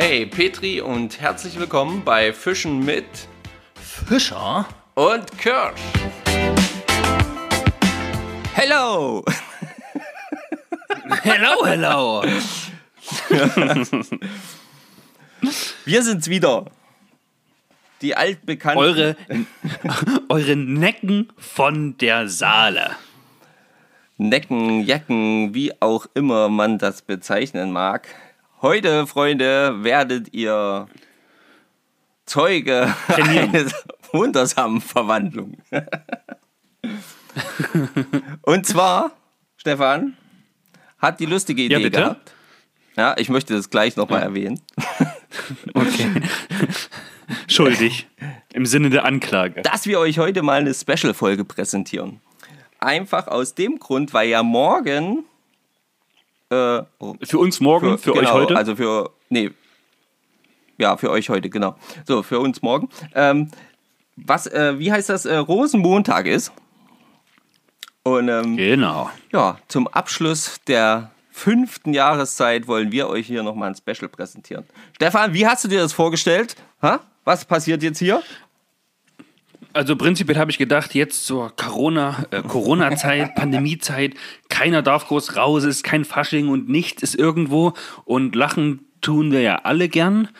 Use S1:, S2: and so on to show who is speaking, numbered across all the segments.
S1: Hey Petri und herzlich willkommen bei Fischen mit
S2: Fischer?
S1: und Kirsch.
S2: Hello! hello, hello!
S1: Wir sind's wieder. Die altbekannten.
S2: Eure, eure Necken von der Saale.
S1: Necken, Jacken, wie auch immer man das bezeichnen mag. Heute, Freunde, werdet ihr Zeuge
S2: Trainieren.
S1: einer wundersamen Verwandlung. Und zwar, Stefan, hat die lustige Idee
S2: Ja, bitte?
S1: gehabt. Ja, ich möchte das gleich nochmal erwähnen.
S2: Okay. Schuldig. Im Sinne der Anklage.
S1: dass wir euch heute mal eine Special-Folge präsentieren. Einfach aus dem Grund, weil ja morgen. Äh,
S2: Für uns morgen, für, euch
S1: genau,
S2: heute.
S1: Also für. Nee. Ja, für euch heute, genau. So, für uns morgen. Ähm, was, äh, wie heißt das? Äh, Rosenmontag ist. Und ähm,
S2: genau.
S1: ja, zum Abschluss der fünften Jahreszeit wollen wir euch hier nochmal ein Special präsentieren. Stefan, wie hast du dir das vorgestellt? Ha? Was passiert jetzt hier?
S2: Also prinzipiell habe ich gedacht, jetzt zur Corona, äh, Corona-Zeit, Pandemiezeit, keiner darf groß raus, es ist kein Fasching und nichts ist irgendwo und lachen tun wir ja alle gern.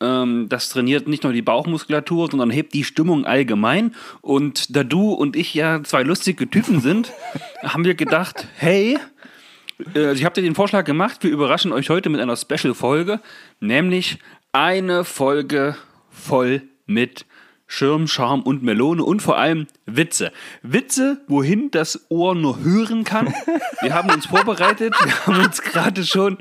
S2: Ähm, das trainiert nicht nur die Bauchmuskulatur, sondern hebt die Stimmung allgemein. Und da du und ich ja zwei lustige Typen sind, haben wir gedacht, hey, äh, also ich habe dir den Vorschlag gemacht, wir überraschen euch heute mit einer Special-Folge, nämlich eine Folge voll mit Schirm, Charme und Melone und vor allem Witze. Witze, wohin das Ohr nur hören kann. Wir haben uns vorbereitet, wir haben uns gerade schon,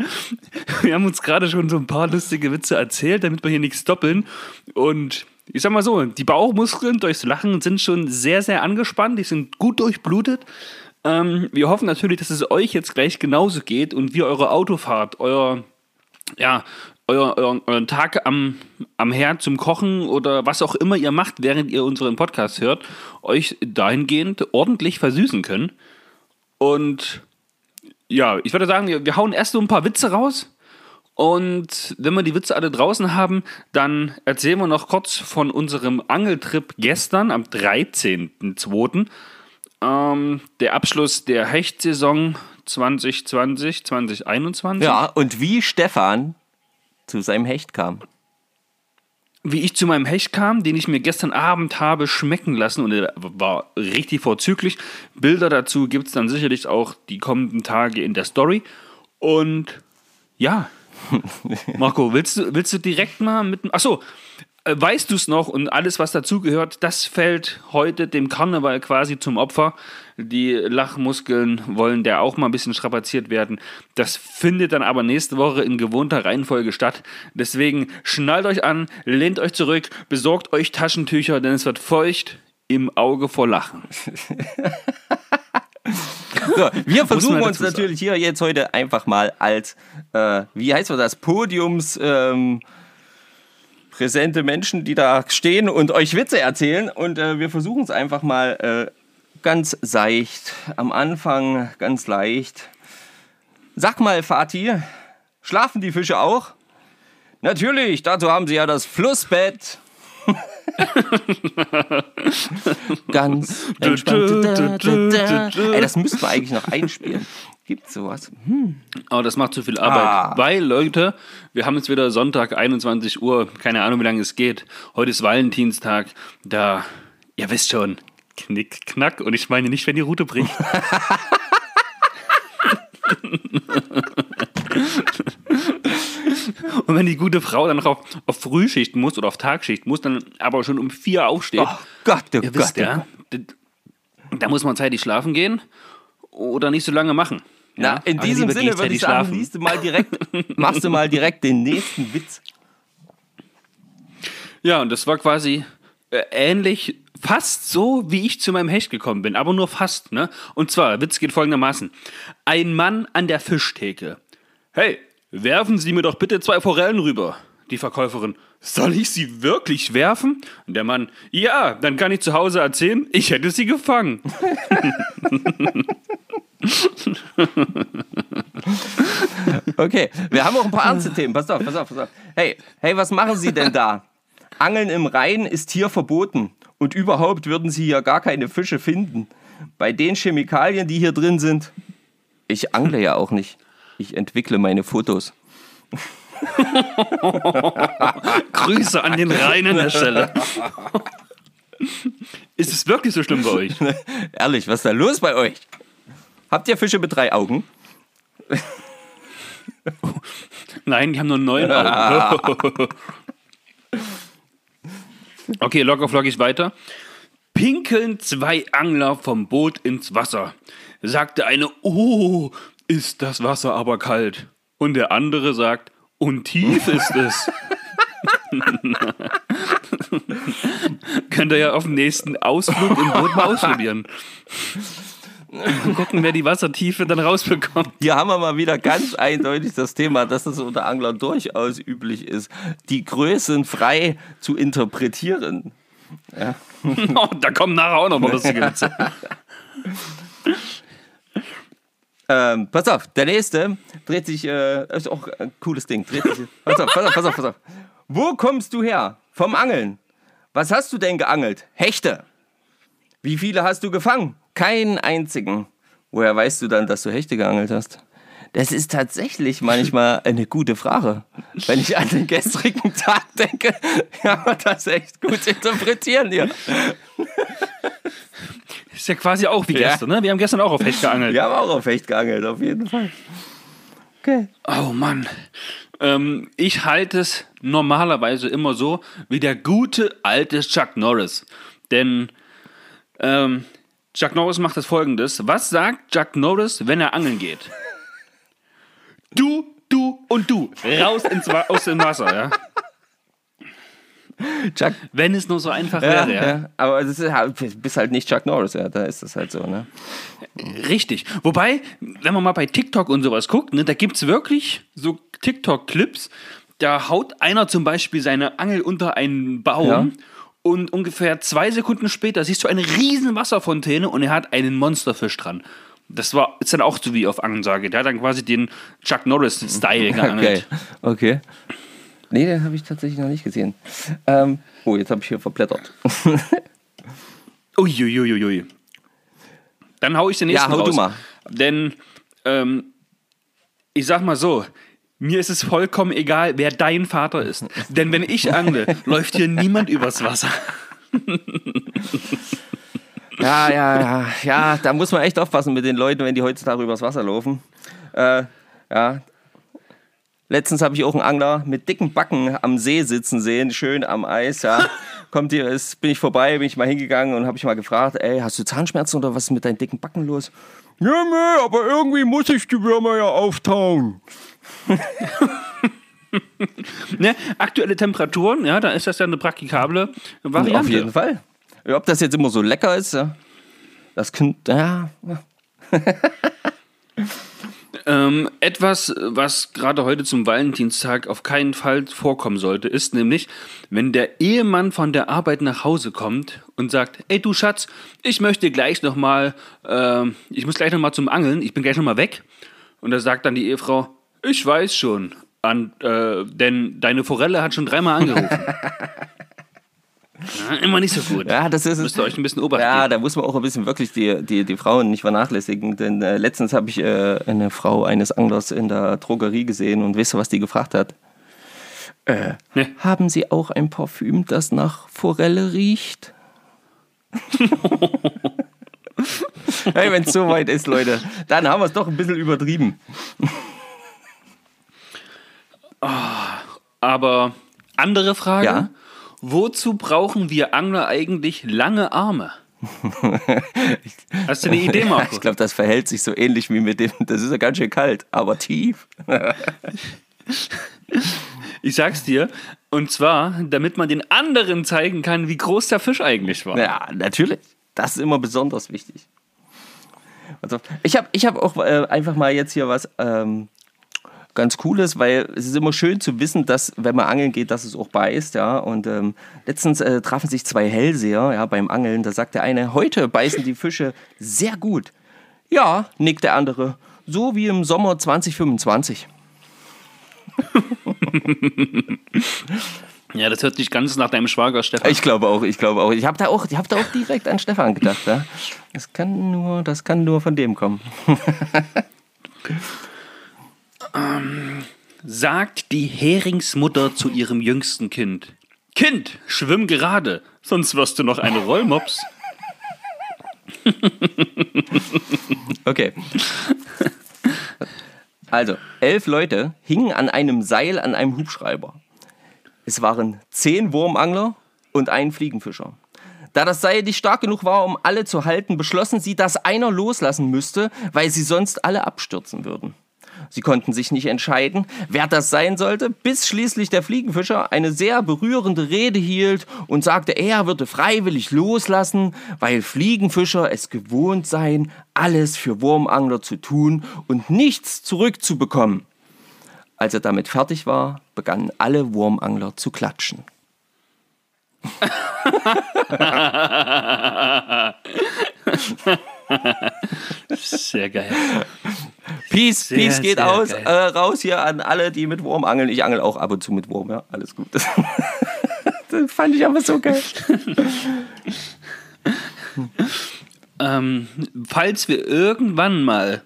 S2: wir haben uns gerade schon so ein paar lustige Witze erzählt, damit wir hier nichts doppeln. Und ich sag mal so, die Bauchmuskeln durchs Lachen sind schon sehr, sehr angespannt, die sind gut durchblutet. Ähm, wir hoffen natürlich, dass es euch jetzt gleich genauso geht und wie eure Autofahrt, euer, ja, euer, euren, euren Tag am, am Herd zum Kochen oder was auch immer ihr macht, während ihr unseren Podcast hört, euch dahingehend ordentlich versüßen können. Und ja, ich würde sagen, wir, wir hauen erst so ein paar Witze raus. Und wenn wir die Witze alle draußen haben, dann erzählen wir noch kurz von unserem Angeltrip gestern am 13.02. Ähm, der Abschluss der Hechtsaison 2020, 2021.
S1: Ja, und wie Stefan zu seinem Hecht kam.
S2: Wie ich zu meinem Hecht kam, den ich mir gestern Abend habe schmecken lassen und er war richtig vorzüglich. Bilder dazu gibt es dann sicherlich auch die kommenden Tage in der Story. Und ja, Marco, willst du, willst du direkt mal mit. Achso, weißt du es noch und alles, was dazugehört, das fällt heute dem Karneval quasi zum Opfer. Die Lachmuskeln wollen der auch mal ein bisschen strapaziert werden. Das findet dann aber nächste Woche in gewohnter Reihenfolge statt. Deswegen schnallt euch an, lehnt euch zurück, besorgt euch Taschentücher, denn es wird feucht im Auge vor Lachen.
S1: So, wir versuchen uns natürlich hier jetzt heute einfach mal als, äh, wie heißt das, Podiums ähm, präsente Menschen, die da stehen und euch Witze erzählen. Und äh, wir versuchen es einfach mal äh, ganz seicht. Am Anfang ganz leicht. Sag mal, Fatih, schlafen die Fische auch? Natürlich, dazu haben sie ja das Flussbett. Ganz entspannt. Ey, das müssten wir eigentlich noch einspielen. Gibt's sowas?
S2: Aber das macht zu viel Arbeit.
S1: Ah.
S2: Weil, Leute, wir haben jetzt wieder Sonntag, 21 Uhr, keine Ahnung, wie lange es geht. Heute ist Valentinstag. Da, ihr wisst schon, knick, knack. Und ich meine nicht, wenn die Route bricht. Und wenn die gute Frau dann noch auf, auf Frühschicht muss oder auf Tagschicht muss, dann aber schon um vier aufsteht.
S1: Oh Gott, oh
S2: Ihr
S1: Gott.
S2: wisst
S1: oh
S2: ja, da muss man zeitig schlafen gehen oder nicht so lange machen.
S1: Na,
S2: Ja,
S1: in
S2: aber
S1: diesem Sinne würde ich sagen, liest du mal direkt, machst du mal direkt den nächsten Witz.
S2: Ja, und das war quasi äh, ähnlich, fast so, wie ich zu meinem Hecht gekommen bin, aber nur fast, ne? Und zwar, der Witz geht folgendermaßen. Ein Mann an der Fischtheke. Hey, werfen Sie mir doch bitte zwei Forellen rüber. Die Verkäuferin. Soll ich sie wirklich werfen? Und der Mann, ja, dann kann ich zu Hause erzählen, ich hätte sie gefangen.
S1: Okay, wir haben auch ein paar ernste Themen. Pass auf, pass auf, pass auf. Hey, hey, was machen Sie denn da? Angeln im Rhein ist hier verboten. Und überhaupt würden Sie hier gar keine Fische finden. Bei den Chemikalien, die hier drin sind. Ich angle ja auch nicht. Ich entwickle meine Fotos.
S2: Grüße an den Rhein an der Stelle. Ist es wirklich so schlimm bei euch?
S1: Ehrlich, was ist da los bei euch? Habt ihr Fische mit drei Augen?
S2: Nein, die haben nur neun Augen. okay, locker flockig weiter. Pinkeln zwei Angler vom Boot ins Wasser. Sagte eine, oh, ist das Wasser aber kalt. Und der andere sagt, und tief ist es. Könnt ihr ja auf dem nächsten Ausflug im Boot mal ausprobieren. Mal gucken, wer die Wassertiefe dann rausbekommt.
S1: Hier haben wir mal wieder ganz eindeutig das Thema, dass das unter Anglern durchaus üblich ist, die Größen frei zu interpretieren. Ja.
S2: Oh, da kommen nachher auch noch mal lustige Witze.
S1: Ähm, pass auf, der nächste dreht sich, äh, ist auch ein cooles Ding. Dreht sich, pass auf, pass auf, pass auf, pass auf. Wo kommst du her? Vom Angeln. Was hast du denn geangelt? Hechte. Wie viele hast du gefangen? Keinen einzigen. Woher weißt du dann, dass du Hechte geangelt hast? Das ist tatsächlich manchmal eine gute Frage. Wenn ich an den gestrigen Tag denke, man das echt gut interpretieren hier.
S2: Ist ja quasi auch wie
S1: Ja.
S2: gestern, ne? Wir haben gestern auch auf Hecht geangelt.
S1: Wir haben auch auf Hecht geangelt, auf jeden Fall. Okay.
S2: Oh Mann. Ähm, ich halte es normalerweise immer so wie der gute alte Chuck Norris. Denn ähm, Chuck Norris macht das folgendes. Was sagt Chuck Norris, wenn er angeln geht? Du, du und du. Raus ins Wa aus dem Wasser, ja?
S1: Chuck,
S2: Wenn es nur so einfach
S1: ja,
S2: wäre, ja.
S1: ja. aber ist halt, du bist halt nicht Chuck Norris, ja, da ist das halt so, ne?
S2: Richtig. Wobei, wenn man mal bei TikTok und sowas guckt, ne, da gibt es wirklich so TikTok-Clips, da haut einer zum Beispiel seine Angel unter einen Baum
S1: Ja.
S2: und ungefähr zwei Sekunden später siehst du eine riesen Wasserfontäne und er hat einen Monsterfisch dran. Das war ist dann auch so wie auf Angelsage. Der hat dann quasi den Chuck Norris-Style
S1: Okay,
S2: geangelt.
S1: okay. Nee, den habe ich tatsächlich noch nicht gesehen. Ähm, oh, jetzt habe ich hier verblättert.
S2: Uiuiuiui. Dann hau ich den nächsten
S1: Ja, hau
S2: raus.
S1: du mal.
S2: Denn ähm, ich sag mal so, mir ist es vollkommen egal, wer dein Vater ist. Denn wenn ich angle, läuft hier niemand übers Wasser.
S1: Ja, ja, ja, ja, da muss man echt aufpassen mit den Leuten, wenn die heutzutage übers Wasser laufen. Äh, ja. Letztens habe ich auch einen Angler mit dicken Backen am See sitzen sehen, schön am Eis, ja. Kommt hier, ist, bin ich vorbei, bin ich mal hingegangen und habe ich mal gefragt, ey, hast du Zahnschmerzen oder was ist mit deinen dicken Backen los? Ja, nee, aber irgendwie muss ich die Würmer ja auftauen.
S2: Ne? Aktuelle Temperaturen, ja, da ist das ja eine praktikable Variante.
S1: Auf jeden Fall. Ob das jetzt immer so lecker ist. Das könnte, ja.
S2: Ähm, etwas, was gerade heute zum Valentinstag auf keinen Fall vorkommen sollte, ist nämlich, wenn der Ehemann von der Arbeit nach Hause kommt und sagt, ey du Schatz, ich möchte gleich noch mal, ähm, ich muss gleich noch mal zum Angeln, ich bin gleich noch mal weg. Und da sagt dann die Ehefrau, ich weiß schon, an, äh, denn deine Forelle hat schon dreimal angerufen. immer nicht so gut.
S1: Ja, das ist
S2: Müsst ihr euch ein bisschen Obacht
S1: Ja, da muss man auch ein bisschen wirklich die, die, die Frauen nicht vernachlässigen. Denn äh, letztens habe ich äh, eine Frau eines Anglers in der Drogerie gesehen und weißt du, was die gefragt hat? Äh,
S2: Nee.
S1: Haben Sie auch ein Parfüm, das nach Forelle riecht? hey, wenn es so weit ist, Leute, dann haben wir es doch ein bisschen übertrieben.
S2: Aber andere Frage.
S1: Ja?
S2: Wozu brauchen wir Angler eigentlich lange Arme? Hast du eine Idee, Marco?
S1: Ich glaube, das verhält sich so ähnlich wie mit dem, das ist ja ganz schön kalt, aber tief.
S2: Ich sag's dir. Und zwar, damit man den anderen zeigen kann, wie groß der Fisch eigentlich war.
S1: Ja, natürlich. Das ist immer besonders wichtig. Also, ich habe ich hab auch äh, einfach mal jetzt hier was ähm, ganz cool ist, weil es ist immer schön zu wissen, dass wenn man angeln geht, dass es auch beißt, ja. Und ähm, letztens äh, trafen sich zwei Hellseher, ja, beim Angeln. Da sagt der eine, heute beißen die Fische sehr gut. Ja, nickt der andere, so wie im Sommer 2025.
S2: Ja, das hört sich ganz nach deinem Schwager Stefan.
S1: Ich glaube auch, ich glaube auch. Ich habe da auch, ich habe da auch direkt an Stefan gedacht. Ja? Das kann nur, das kann nur von dem kommen.
S2: ähm, sagt die Heringsmutter zu ihrem jüngsten Kind: Kind, schwimm gerade, sonst wirst du noch eine Rollmops.
S1: okay. Also, elf Leute hingen an einem Seil an einem Hubschrauber. Es waren zehn Wurmangler und ein Fliegenfischer. Da das Seil nicht stark genug war, um alle zu halten, beschlossen sie, dass einer loslassen müsste, weil sie sonst alle abstürzen würden. Sie konnten sich nicht entscheiden, wer das sein sollte, bis schließlich der Fliegenfischer eine sehr berührende Rede hielt und sagte, er würde freiwillig loslassen, weil Fliegenfischer es gewohnt seien, alles für Wurmangler zu tun und nichts zurückzubekommen. Als er damit fertig war, begannen alle Wurmangler zu klatschen.
S2: Sehr geil.
S1: Peace, sehr, Peace geht aus, äh, raus hier an alle, die mit Wurm angeln. Ich angel auch ab und zu mit Wurm, ja, alles gut. das fand ich aber so geil.
S2: ähm, falls wir irgendwann mal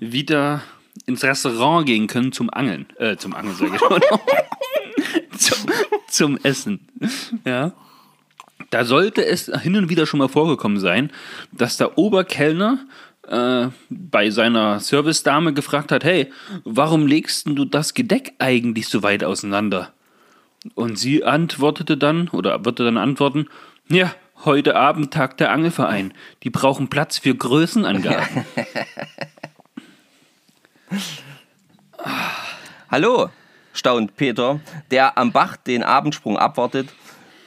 S2: wieder ins Restaurant gehen können zum Angeln. Äh, zum Angeln, sage ich schon. zum, zum Essen. Ja. Da sollte es hin und wieder schon mal vorgekommen sein, dass der Oberkellner äh, bei seiner Servicedame gefragt hat, hey, warum legst du das Gedeck eigentlich so weit auseinander? Und sie antwortete dann, oder würde dann antworten, ja, heute Abend tagt der Angelverein. Die brauchen Platz für Größenangaben.
S1: Hallo, staunt Peter, der am Bach den Abendsprung abwartet,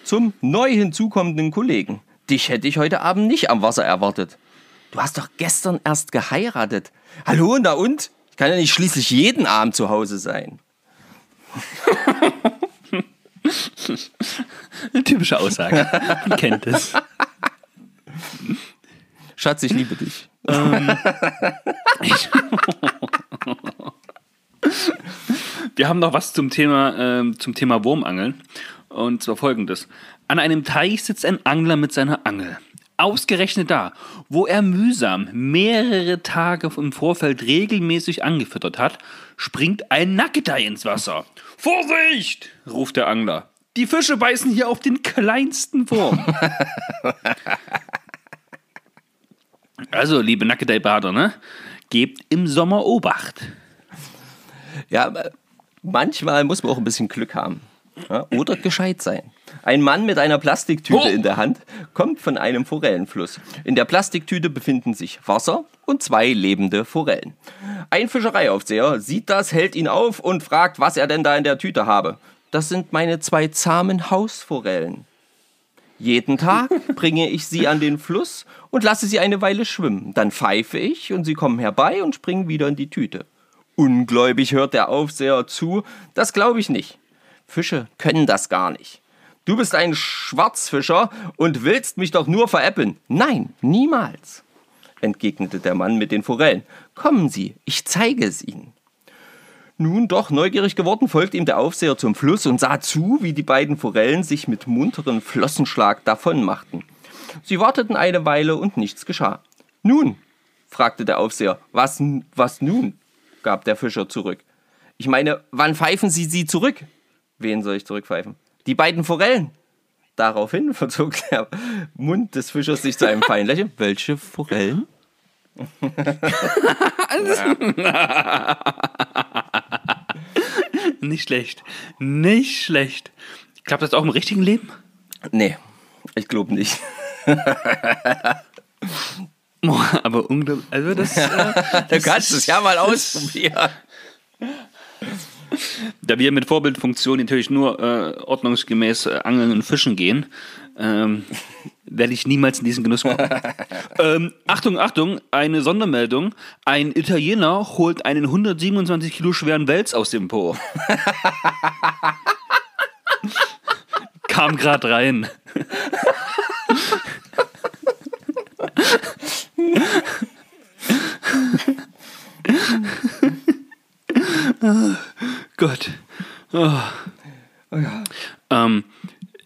S1: zum neu hinzukommenden Kollegen. Dich hätte ich heute Abend nicht am Wasser erwartet. Du hast doch gestern erst geheiratet. Hallo, na und? Ich kann ja nicht schließlich jeden Abend zu Hause sein.
S2: Eine typische Aussage. Man kennt es.
S1: Schatz, ich liebe dich. Ähm,
S2: Wir haben noch was zum Thema, äh, zum Thema Wurmangeln. Und zwar folgendes. An einem Teich sitzt ein Angler mit seiner Angel. Ausgerechnet da, wo er mühsam mehrere Tage im Vorfeld regelmäßig angefüttert hat, springt ein Nackedei ins Wasser. Vorsicht! ruft der Angler. Die Fische beißen hier auf den kleinsten Wurm. also, liebe Nackedei-Bader, ne? Gebt im Sommer Obacht.
S1: Ja, manchmal muss man auch ein bisschen Glück haben. Ja, oder gescheit sein. Ein Mann mit einer Plastiktüte oh. in der Hand kommt von einem Forellenfluss. In der Plastiktüte befinden sich Wasser und zwei lebende Forellen. Ein Fischereiaufseher sieht das, hält ihn auf und fragt, was er denn da in der Tüte habe. Das sind meine zwei zahmen Hausforellen. Jeden Tag bringe ich sie an den Fluss und lasse sie eine Weile schwimmen. Dann pfeife ich und sie kommen herbei und springen wieder in die Tüte. Ungläubig hört der Aufseher zu. Das glaube ich nicht. Fische können das gar nicht. Du bist ein Schwarzfischer und willst mich doch nur veräppeln. Nein, niemals, entgegnete der Mann mit den Forellen. Kommen Sie, ich zeige es Ihnen. Nun doch neugierig geworden, folgte ihm der Aufseher zum Fluss und sah zu, wie die beiden Forellen sich mit munterem Flossenschlag davonmachten. Sie warteten eine Weile und nichts geschah. Nun, fragte der Aufseher, was, was nun? gab der Fischer zurück. Ich meine, wann pfeifen Sie sie zurück? Wen soll ich zurückpfeifen? Die beiden Forellen. Daraufhin verzog der Mund des Fischers sich zu einem feinen Lächeln. Welche Forellen?
S2: Nicht schlecht. Nicht schlecht. Klappt das auch im richtigen Leben?
S1: Nee, ich glaube nicht.
S2: aber unglaublich. Also das, äh,
S1: das du kannst es ja mal ausprobieren.
S2: Da wir mit Vorbildfunktion natürlich nur äh, ordnungsgemäß äh, angeln und fischen gehen, ähm, werde ich niemals in diesen Genuss kommen. ähm, Achtung, Achtung, eine Sondermeldung. Ein Italiener holt einen 127 Kilo schweren Wels aus dem Po. Kam gerade rein. oh Gott. Oh. Oh ja. ähm,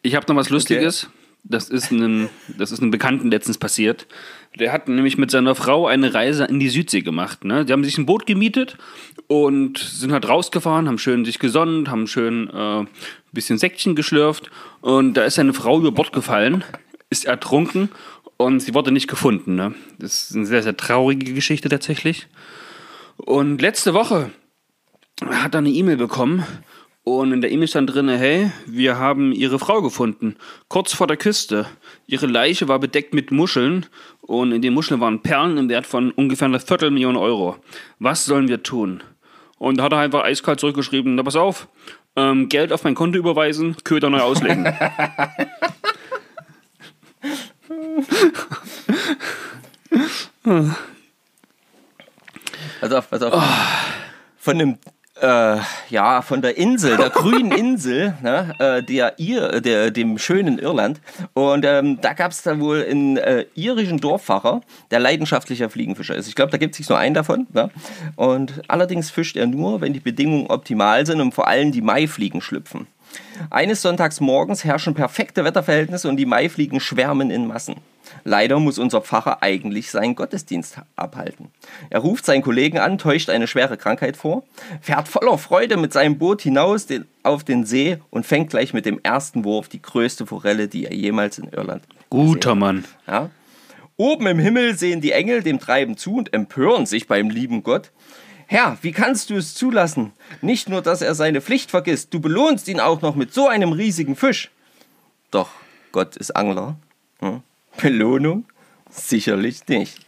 S2: ich habe noch was Lustiges. Okay. Das ist, einem, das ist einem Bekannten letztens passiert. Der hat nämlich mit seiner Frau eine Reise in die Südsee gemacht. Ne? Die haben sich ein Boot gemietet und sind halt rausgefahren, haben schön sich gesonnen, haben schön äh, ein bisschen Säckchen geschlürft. Und da ist seine Frau über Bord gefallen, ist ertrunken und sie wurde nicht gefunden. Ne? Das ist eine sehr, sehr traurige Geschichte tatsächlich. Und letzte Woche hat er eine E-Mail bekommen und in der E-Mail stand drin, hey, wir haben ihre Frau gefunden, kurz vor der Küste. Ihre Leiche war bedeckt mit Muscheln und in den Muscheln waren Perlen im Wert von ungefähr einer Viertelmillion Euro. Was sollen wir tun? Und da hat er einfach eiskalt zurückgeschrieben, na pass auf, ähm, Geld auf mein Konto überweisen, Köder neu auslegen.
S1: pass auf, pass auf. Oh. Von einem äh, ja, von der Insel, der grünen Insel, ne, äh, der Ir, der, dem schönen Irland. Und ähm, da gab es da wohl einen äh, irischen Dorffacher, der leidenschaftlicher Fliegenfischer ist. Ich glaube, da gibt es nicht nur einen davon. Ne? Und allerdings fischt er nur, wenn die Bedingungen optimal sind und vor allem die Maifliegen schlüpfen. Eines Sonntags morgens herrschen perfekte Wetterverhältnisse und die Maifliegen schwärmen in Massen. Leider muss unser Pfarrer eigentlich seinen Gottesdienst abhalten. Er ruft seinen Kollegen an, täuscht eine schwere Krankheit vor, fährt voller Freude mit seinem Boot hinaus den, auf den See und fängt gleich mit dem ersten Wurf die größte Forelle, die er jemals in Irland
S2: Guter gesehen. Mann.
S1: Ja. Oben im Himmel sehen die Engel dem Treiben zu und empören sich beim lieben Gott. Herr, wie kannst du es zulassen? Nicht nur, dass er seine Pflicht vergisst, du belohnst ihn auch noch mit so einem riesigen Fisch. Doch Gott ist Angler. Hm? Belohnung? Sicherlich nicht.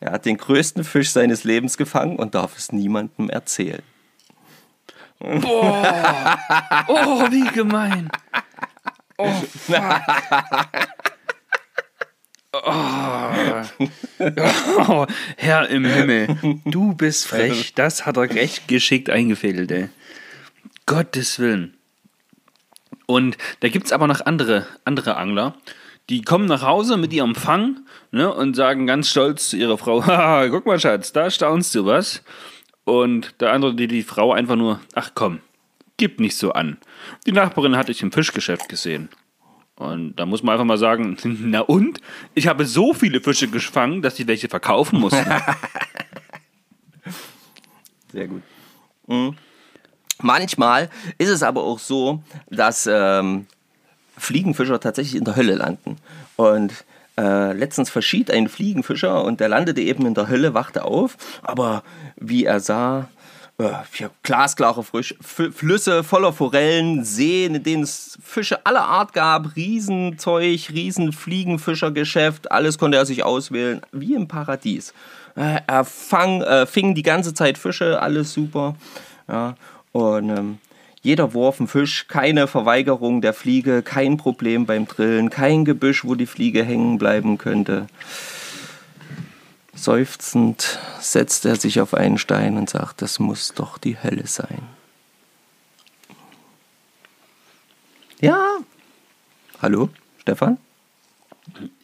S1: Er hat den größten Fisch seines Lebens gefangen und darf es niemandem erzählen.
S2: Boah! Oh, wie gemein! Oh, fuck. Oh. oh, Herr im Himmel, du bist frech. Das hat er recht geschickt eingefädelt, ey. Gottes Willen. Und da gibt es aber noch andere, andere Angler, die kommen nach Hause mit ihrem Fang ne, und sagen ganz stolz zu ihrer Frau: Haha, guck mal, Schatz, da staunst du was. Und der andere, die, die Frau einfach nur: Ach komm, gib nicht so an. Die Nachbarin hatte ich im Fischgeschäft gesehen. Und da muss man einfach mal sagen, na und? Ich habe so viele Fische gefangen, dass ich welche verkaufen mussten.
S1: Sehr gut. Mhm. Manchmal ist es aber auch so, dass ähm, Fliegenfischer tatsächlich in der Hölle landen. Und äh, letztens verschied ein Fliegenfischer und der landete eben in der Hölle, wachte auf. Aber wie er sah, äh, glasklare Frisch, Flüsse voller Forellen, Seen, in denen es Fische aller Art gab, Riesenzeug, Riesenfliegenfischergeschäft, alles konnte er sich auswählen, wie im Paradies. Äh, er fang, äh, fing die ganze Zeit Fische, alles super. Ja, und ähm, jeder Wurf ein Fisch, keine Verweigerung der Fliege, kein Problem beim Drillen, kein Gebüsch, wo die Fliege hängen bleiben könnte. Seufzend setzt er sich auf einen Stein und sagt, das muss doch die Hölle sein. Ja. Hallo, Stefan?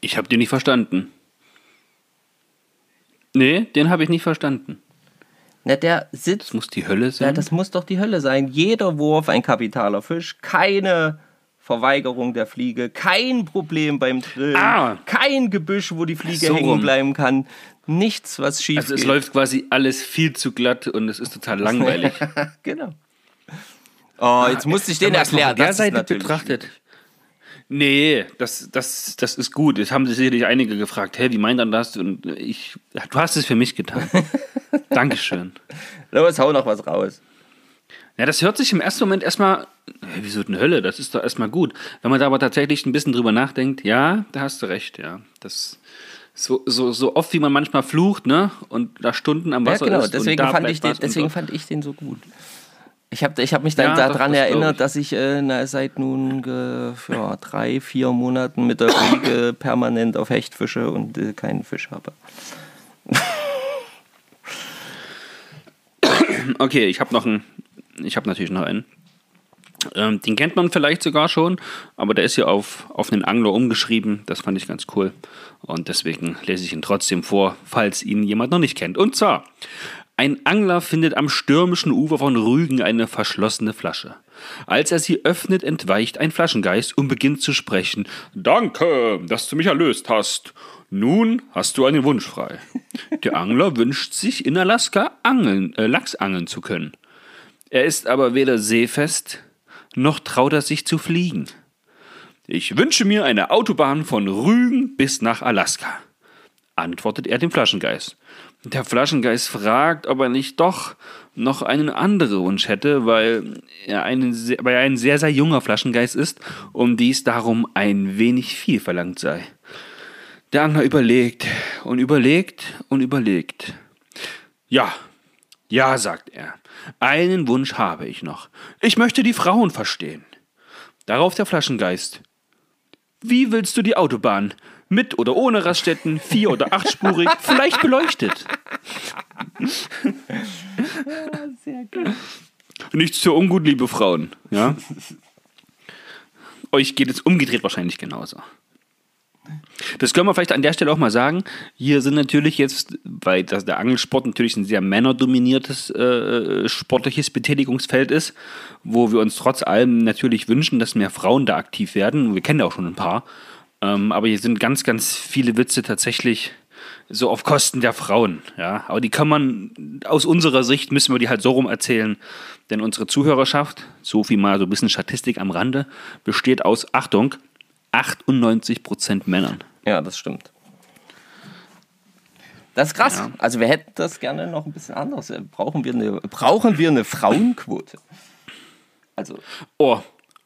S2: Ich habe den nicht verstanden. Nee, den habe ich nicht verstanden.
S1: Na, der sitzt.
S2: Das muss die Hölle sein.
S1: Ja, das muss doch die Hölle sein. Jeder Wurf ein kapitaler Fisch, keine Verweigerung der Fliege, kein Problem beim Drillen, ah. kein Gebüsch, wo die Fliege so hängen bleiben kann, nichts, was schief
S2: Also
S1: es
S2: geht. läuft quasi alles viel zu glatt und es ist total langweilig.
S1: genau. Oh, jetzt musste ich den erklären. Von
S2: der Seite betrachtet. Nee, das, das, das ist gut. Jetzt haben sich sicherlich einige gefragt, hey, wie meint dann das? Und ich, du hast es für mich getan. Dankeschön.
S1: Los, hau noch was raus.
S2: Ja, das hört sich im ersten Moment erstmal, hey, wieso denn Hölle? Das ist doch erstmal gut. Wenn man da aber tatsächlich ein bisschen drüber nachdenkt, ja, da hast du recht, ja. Das, so, so, so oft wie man manchmal flucht, ne? Und da Stunden am Wasser
S1: ja, genau.
S2: ist.
S1: Deswegen, fand ich, den, deswegen fand ich den so gut. Ich habe ich hab mich dann
S2: Ja,
S1: daran
S2: das
S1: erinnert,
S2: ich.
S1: dass ich äh, na, seit nun ge, ja, drei, vier Monaten mit der Fliege permanent auf Hecht fische und äh, keinen Fisch habe.
S2: Okay, ich habe noch einen. Ich habe natürlich noch einen. Ähm, den kennt man vielleicht sogar schon, aber der ist hier auf, auf einen Angler umgeschrieben. Das fand ich ganz cool. Und deswegen lese ich ihn trotzdem vor, falls ihn jemand noch nicht kennt. Und zwar: Ein Angler findet am stürmischen Ufer von Rügen eine verschlossene Flasche. Als er sie öffnet, entweicht ein Flaschengeist und beginnt zu sprechen. Danke, dass du mich erlöst hast. Nun hast du einen Wunsch frei. Der Angler wünscht sich in Alaska angeln, äh, Lachs angeln zu können. Er ist aber weder seefest, noch traut er sich zu fliegen. Ich wünsche mir eine Autobahn von Rügen bis nach Alaska, antwortet er dem Flaschengeist. Der Flaschengeist fragt, ob er nicht doch noch einen anderen Wunsch hätte, weil er, einen, weil er ein sehr, sehr junger Flaschengeist ist und dies darum ein wenig viel verlangt sei. Der Angler überlegt und überlegt und überlegt. Ja, ja, sagt er. Einen Wunsch habe ich noch. Ich möchte die Frauen verstehen. Darauf der Flaschengeist. Wie willst du die Autobahn? Mit oder ohne Raststätten, vier- oder achtspurig, vielleicht beleuchtet. Nichts für ungut, liebe Frauen. Ja? Euch geht es umgedreht wahrscheinlich genauso. Das können wir vielleicht an der Stelle auch mal sagen. Hier sind natürlich jetzt, weil das, der Angelsport natürlich ein sehr männerdominiertes äh, sportliches Betätigungsfeld ist, wo wir uns trotz allem natürlich wünschen, dass mehr Frauen da aktiv werden. Wir kennen ja auch schon ein paar. Ähm, aber hier sind ganz, ganz viele Witze tatsächlich so auf Kosten der Frauen. Ja? Aber die kann man, aus unserer Sicht müssen wir die halt so rum erzählen. Denn unsere Zuhörerschaft, so viel mal so ein bisschen Statistik am Rande, besteht aus, Achtung, 98% Männern.
S1: Ja, das stimmt. Das ist krass.
S2: Ja.
S1: Also wir hätten das gerne noch ein bisschen anders. Äh, Brauchen wir eine, brauchen wir eine Frauenquote? Also,
S2: Oh,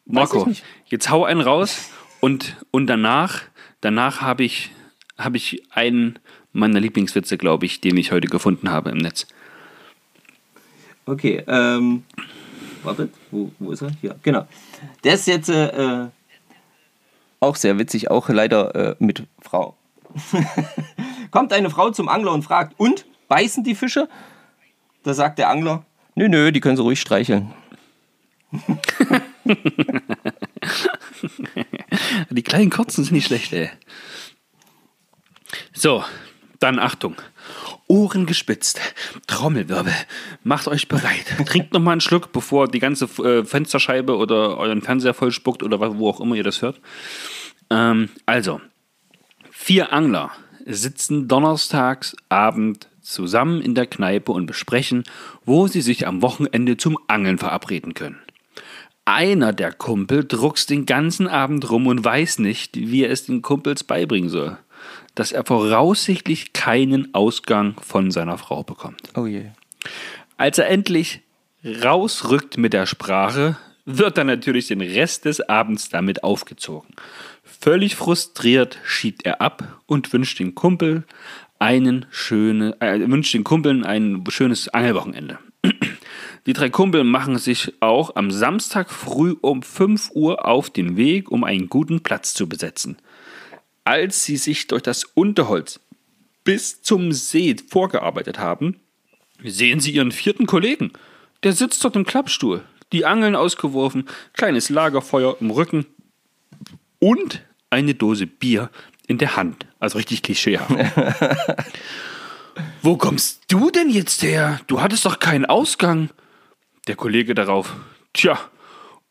S2: Marco, jetzt hau einen raus und, und danach, danach habe ich, hab ich einen meiner Lieblingswitze, glaube ich, den ich heute gefunden habe im Netz.
S1: okay. Ähm, wartet, wo, wo ist er? Hier, genau. Der ist jetzt äh, äh, auch sehr witzig, auch leider äh, mit Frau. Kommt eine Frau zum Angler und fragt, und, beißen die Fische? Da sagt der Angler, nö, nö, die können sie ruhig streicheln.
S2: Die kleinen Kurzen sind nicht schlecht, ey. So, dann Achtung. Ohren gespitzt, Trommelwirbel, macht euch bereit. Trinkt noch mal einen Schluck, bevor die ganze äh, Fensterscheibe oder euren Fernseher voll spuckt oder wo auch immer ihr das hört. Ähm, also, vier Angler sitzen donnerstags Abend zusammen in der Kneipe und besprechen, wo sie sich am Wochenende zum Angeln verabreden können. Einer der Kumpel druckst den ganzen Abend rum und weiß nicht, wie er es den Kumpels beibringen soll, dass er voraussichtlich keinen Ausgang von seiner Frau bekommt.
S1: Oh je.
S2: Als er endlich rausrückt mit der Sprache, wird er natürlich den Rest des Abends damit aufgezogen. Völlig frustriert schiebt er ab und wünscht den Kumpel einen schöne, äh, wünscht den Kumpeln ein schönes Angelwochenende. Die drei Kumpel machen sich auch am Samstag früh um 5 Uhr auf den Weg, um einen guten Platz zu besetzen. Als sie sich durch das Unterholz bis zum See vorgearbeitet haben, sehen sie ihren vierten Kollegen. Der sitzt dort im Klappstuhl, die Angeln ausgeworfen, kleines Lagerfeuer im Rücken und eine Dose Bier in der Hand. Also richtig klischeehaft. Wo kommst du denn jetzt her? Du hattest doch keinen Ausgang. Der Kollege darauf. Tja,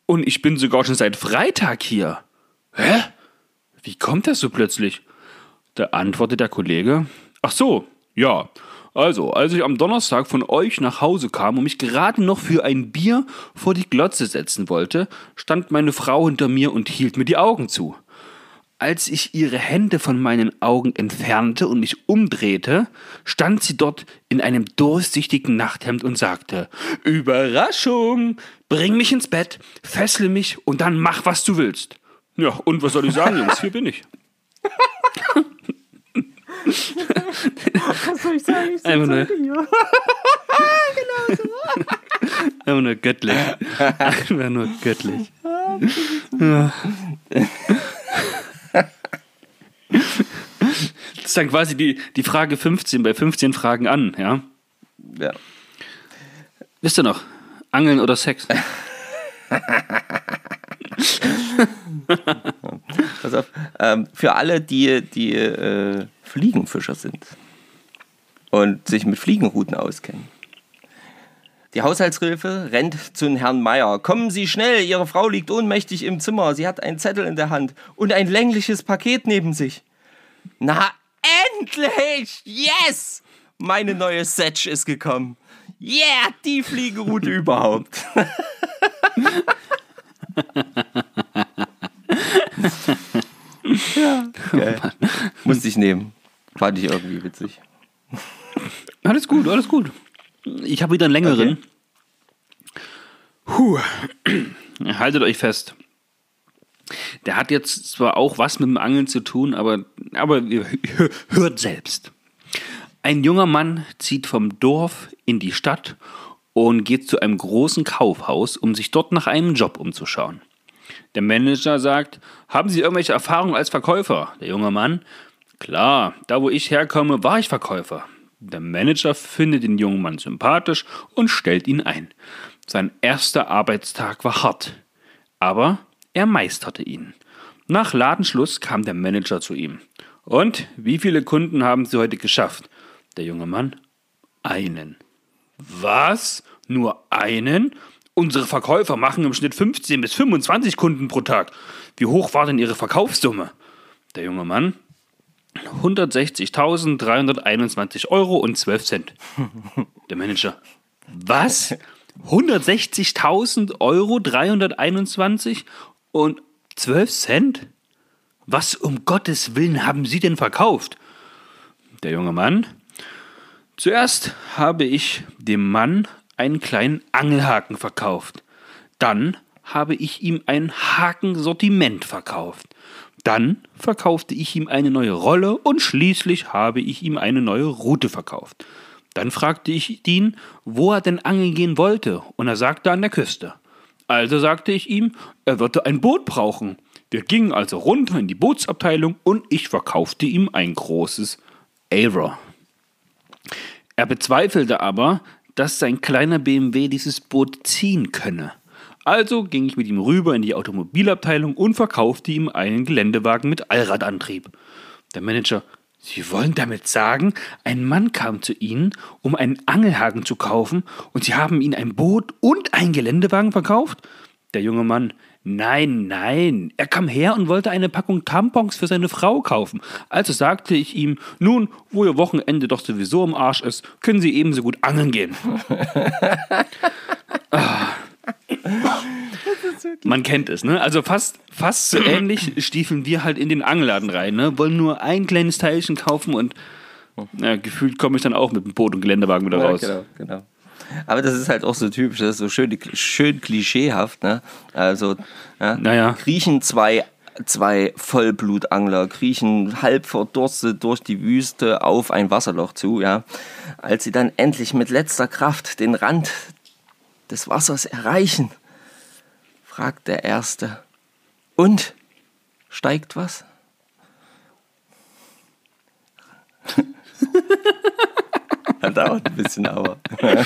S2: und ich bin sogar schon seit Freitag hier. Hä? Wie kommt das so plötzlich? Da antwortet der Kollege. Ach so, ja. Also, als ich am Donnerstag von euch nach Hause kam und mich gerade noch für ein Bier vor die Glotze setzen wollte, stand meine Frau hinter mir und hielt mir die Augen zu. Als ich ihre Hände von meinen Augen entfernte und mich umdrehte, stand sie dort in einem durchsichtigen Nachthemd und sagte: Überraschung! Bring mich ins Bett, fessle mich und dann mach, was du willst. Ja, und was soll ich sagen, Jungs? Hier bin ich.
S1: Was soll ich sagen? Ich
S2: Einfach nur,
S1: hier.
S2: einfach nur göttlich. Einfach nur göttlich. Ja. Das ist dann quasi die, die Frage 15 bei 15 Fragen an, ja?
S1: Ja.
S2: Wisst ihr noch? Angeln oder Sex?
S1: Pass auf. Ähm, für alle, die, die äh, Fliegenfischer sind und sich mit Fliegenrouten auskennen. Die Haushaltshilfe rennt zu Herrn Meier. Kommen Sie schnell, Ihre Frau liegt ohnmächtig im Zimmer. Sie hat einen Zettel in der Hand und ein längliches Paket neben sich. Na, endlich! Yes! Meine neue Setch ist gekommen. Yeah, die Fliegeroute überhaupt. ja, geil. Musste ich nehmen. Fand ich irgendwie witzig.
S2: Alles gut, alles gut. Ich habe wieder einen längeren. Puh. Haltet euch fest. Der hat jetzt zwar auch was mit dem Angeln zu tun, aber, aber hört selbst. Ein junger Mann zieht vom Dorf in die Stadt und geht zu einem großen Kaufhaus, um sich dort nach einem Job umzuschauen. Der Manager sagt, haben Sie irgendwelche Erfahrungen als Verkäufer? Der junge Mann, klar, da wo ich herkomme, war ich Verkäufer. Der Manager findet den jungen Mann sympathisch und stellt ihn ein. Sein erster Arbeitstag war hart, aber er meisterte ihn. Nach Ladenschluss kam der Manager zu ihm. Und wie viele Kunden haben Sie heute geschafft? Der junge Mann, einen. Was? Nur einen? Unsere Verkäufer machen im Schnitt 15 bis 25 Kunden pro Tag. Wie hoch war denn Ihre Verkaufssumme? Der junge Mann, 160.321 Euro und 12 Cent. Der Manager, was? 160.000 Euro 321 und 12 Cent? Was um Gottes Willen haben Sie denn verkauft? Der junge Mann, zuerst habe ich dem Mann einen kleinen Angelhaken verkauft. Dann habe ich ihm ein Hakensortiment verkauft. Dann verkaufte ich ihm eine neue Rolle und schließlich habe ich ihm eine neue Route verkauft. Dann fragte ich ihn, wo er denn angeln gehen wollte, und er sagte an der Küste. Also sagte ich ihm, er würde ein Boot brauchen. Wir gingen also runter in die Bootsabteilung und ich verkaufte ihm ein großes Aero. Er bezweifelte aber, dass sein kleiner BMW dieses Boot ziehen könne. Also ging ich mit ihm rüber in die Automobilabteilung und verkaufte ihm einen Geländewagen mit Allradantrieb. Der Manager, Sie wollen damit sagen, ein Mann kam zu Ihnen, um einen Angelhaken zu kaufen, und Sie haben ihm ein Boot und einen Geländewagen verkauft? Der junge Mann, nein, nein, er kam her und wollte eine Packung Tampons für seine Frau kaufen. Also sagte ich ihm, nun, wo Ihr Wochenende doch sowieso im Arsch ist, können Sie ebenso gut angeln gehen. ah. Man kennt es, ne? Also fast, fast so ähnlich stiefeln wir halt in den Angelladen rein, ne? Wollen nur ein kleines Teilchen kaufen und ja, gefühlt komme ich dann auch mit dem Boot und Geländewagen wieder
S1: Ja,
S2: raus.
S1: genau, genau. Aber das ist halt auch so typisch, das ist so schön, schön klischeehaft. Ne? Also, ja,
S2: Naja.
S1: kriechen zwei, zwei Vollblutangler, kriechen halb verdurstet durch die Wüste auf ein Wasserloch zu. Ja? Als sie dann endlich mit letzter Kraft den Rand des Wassers erreichen, fragt der Erste, und? Steigt was? Dauert ein bisschen, aber.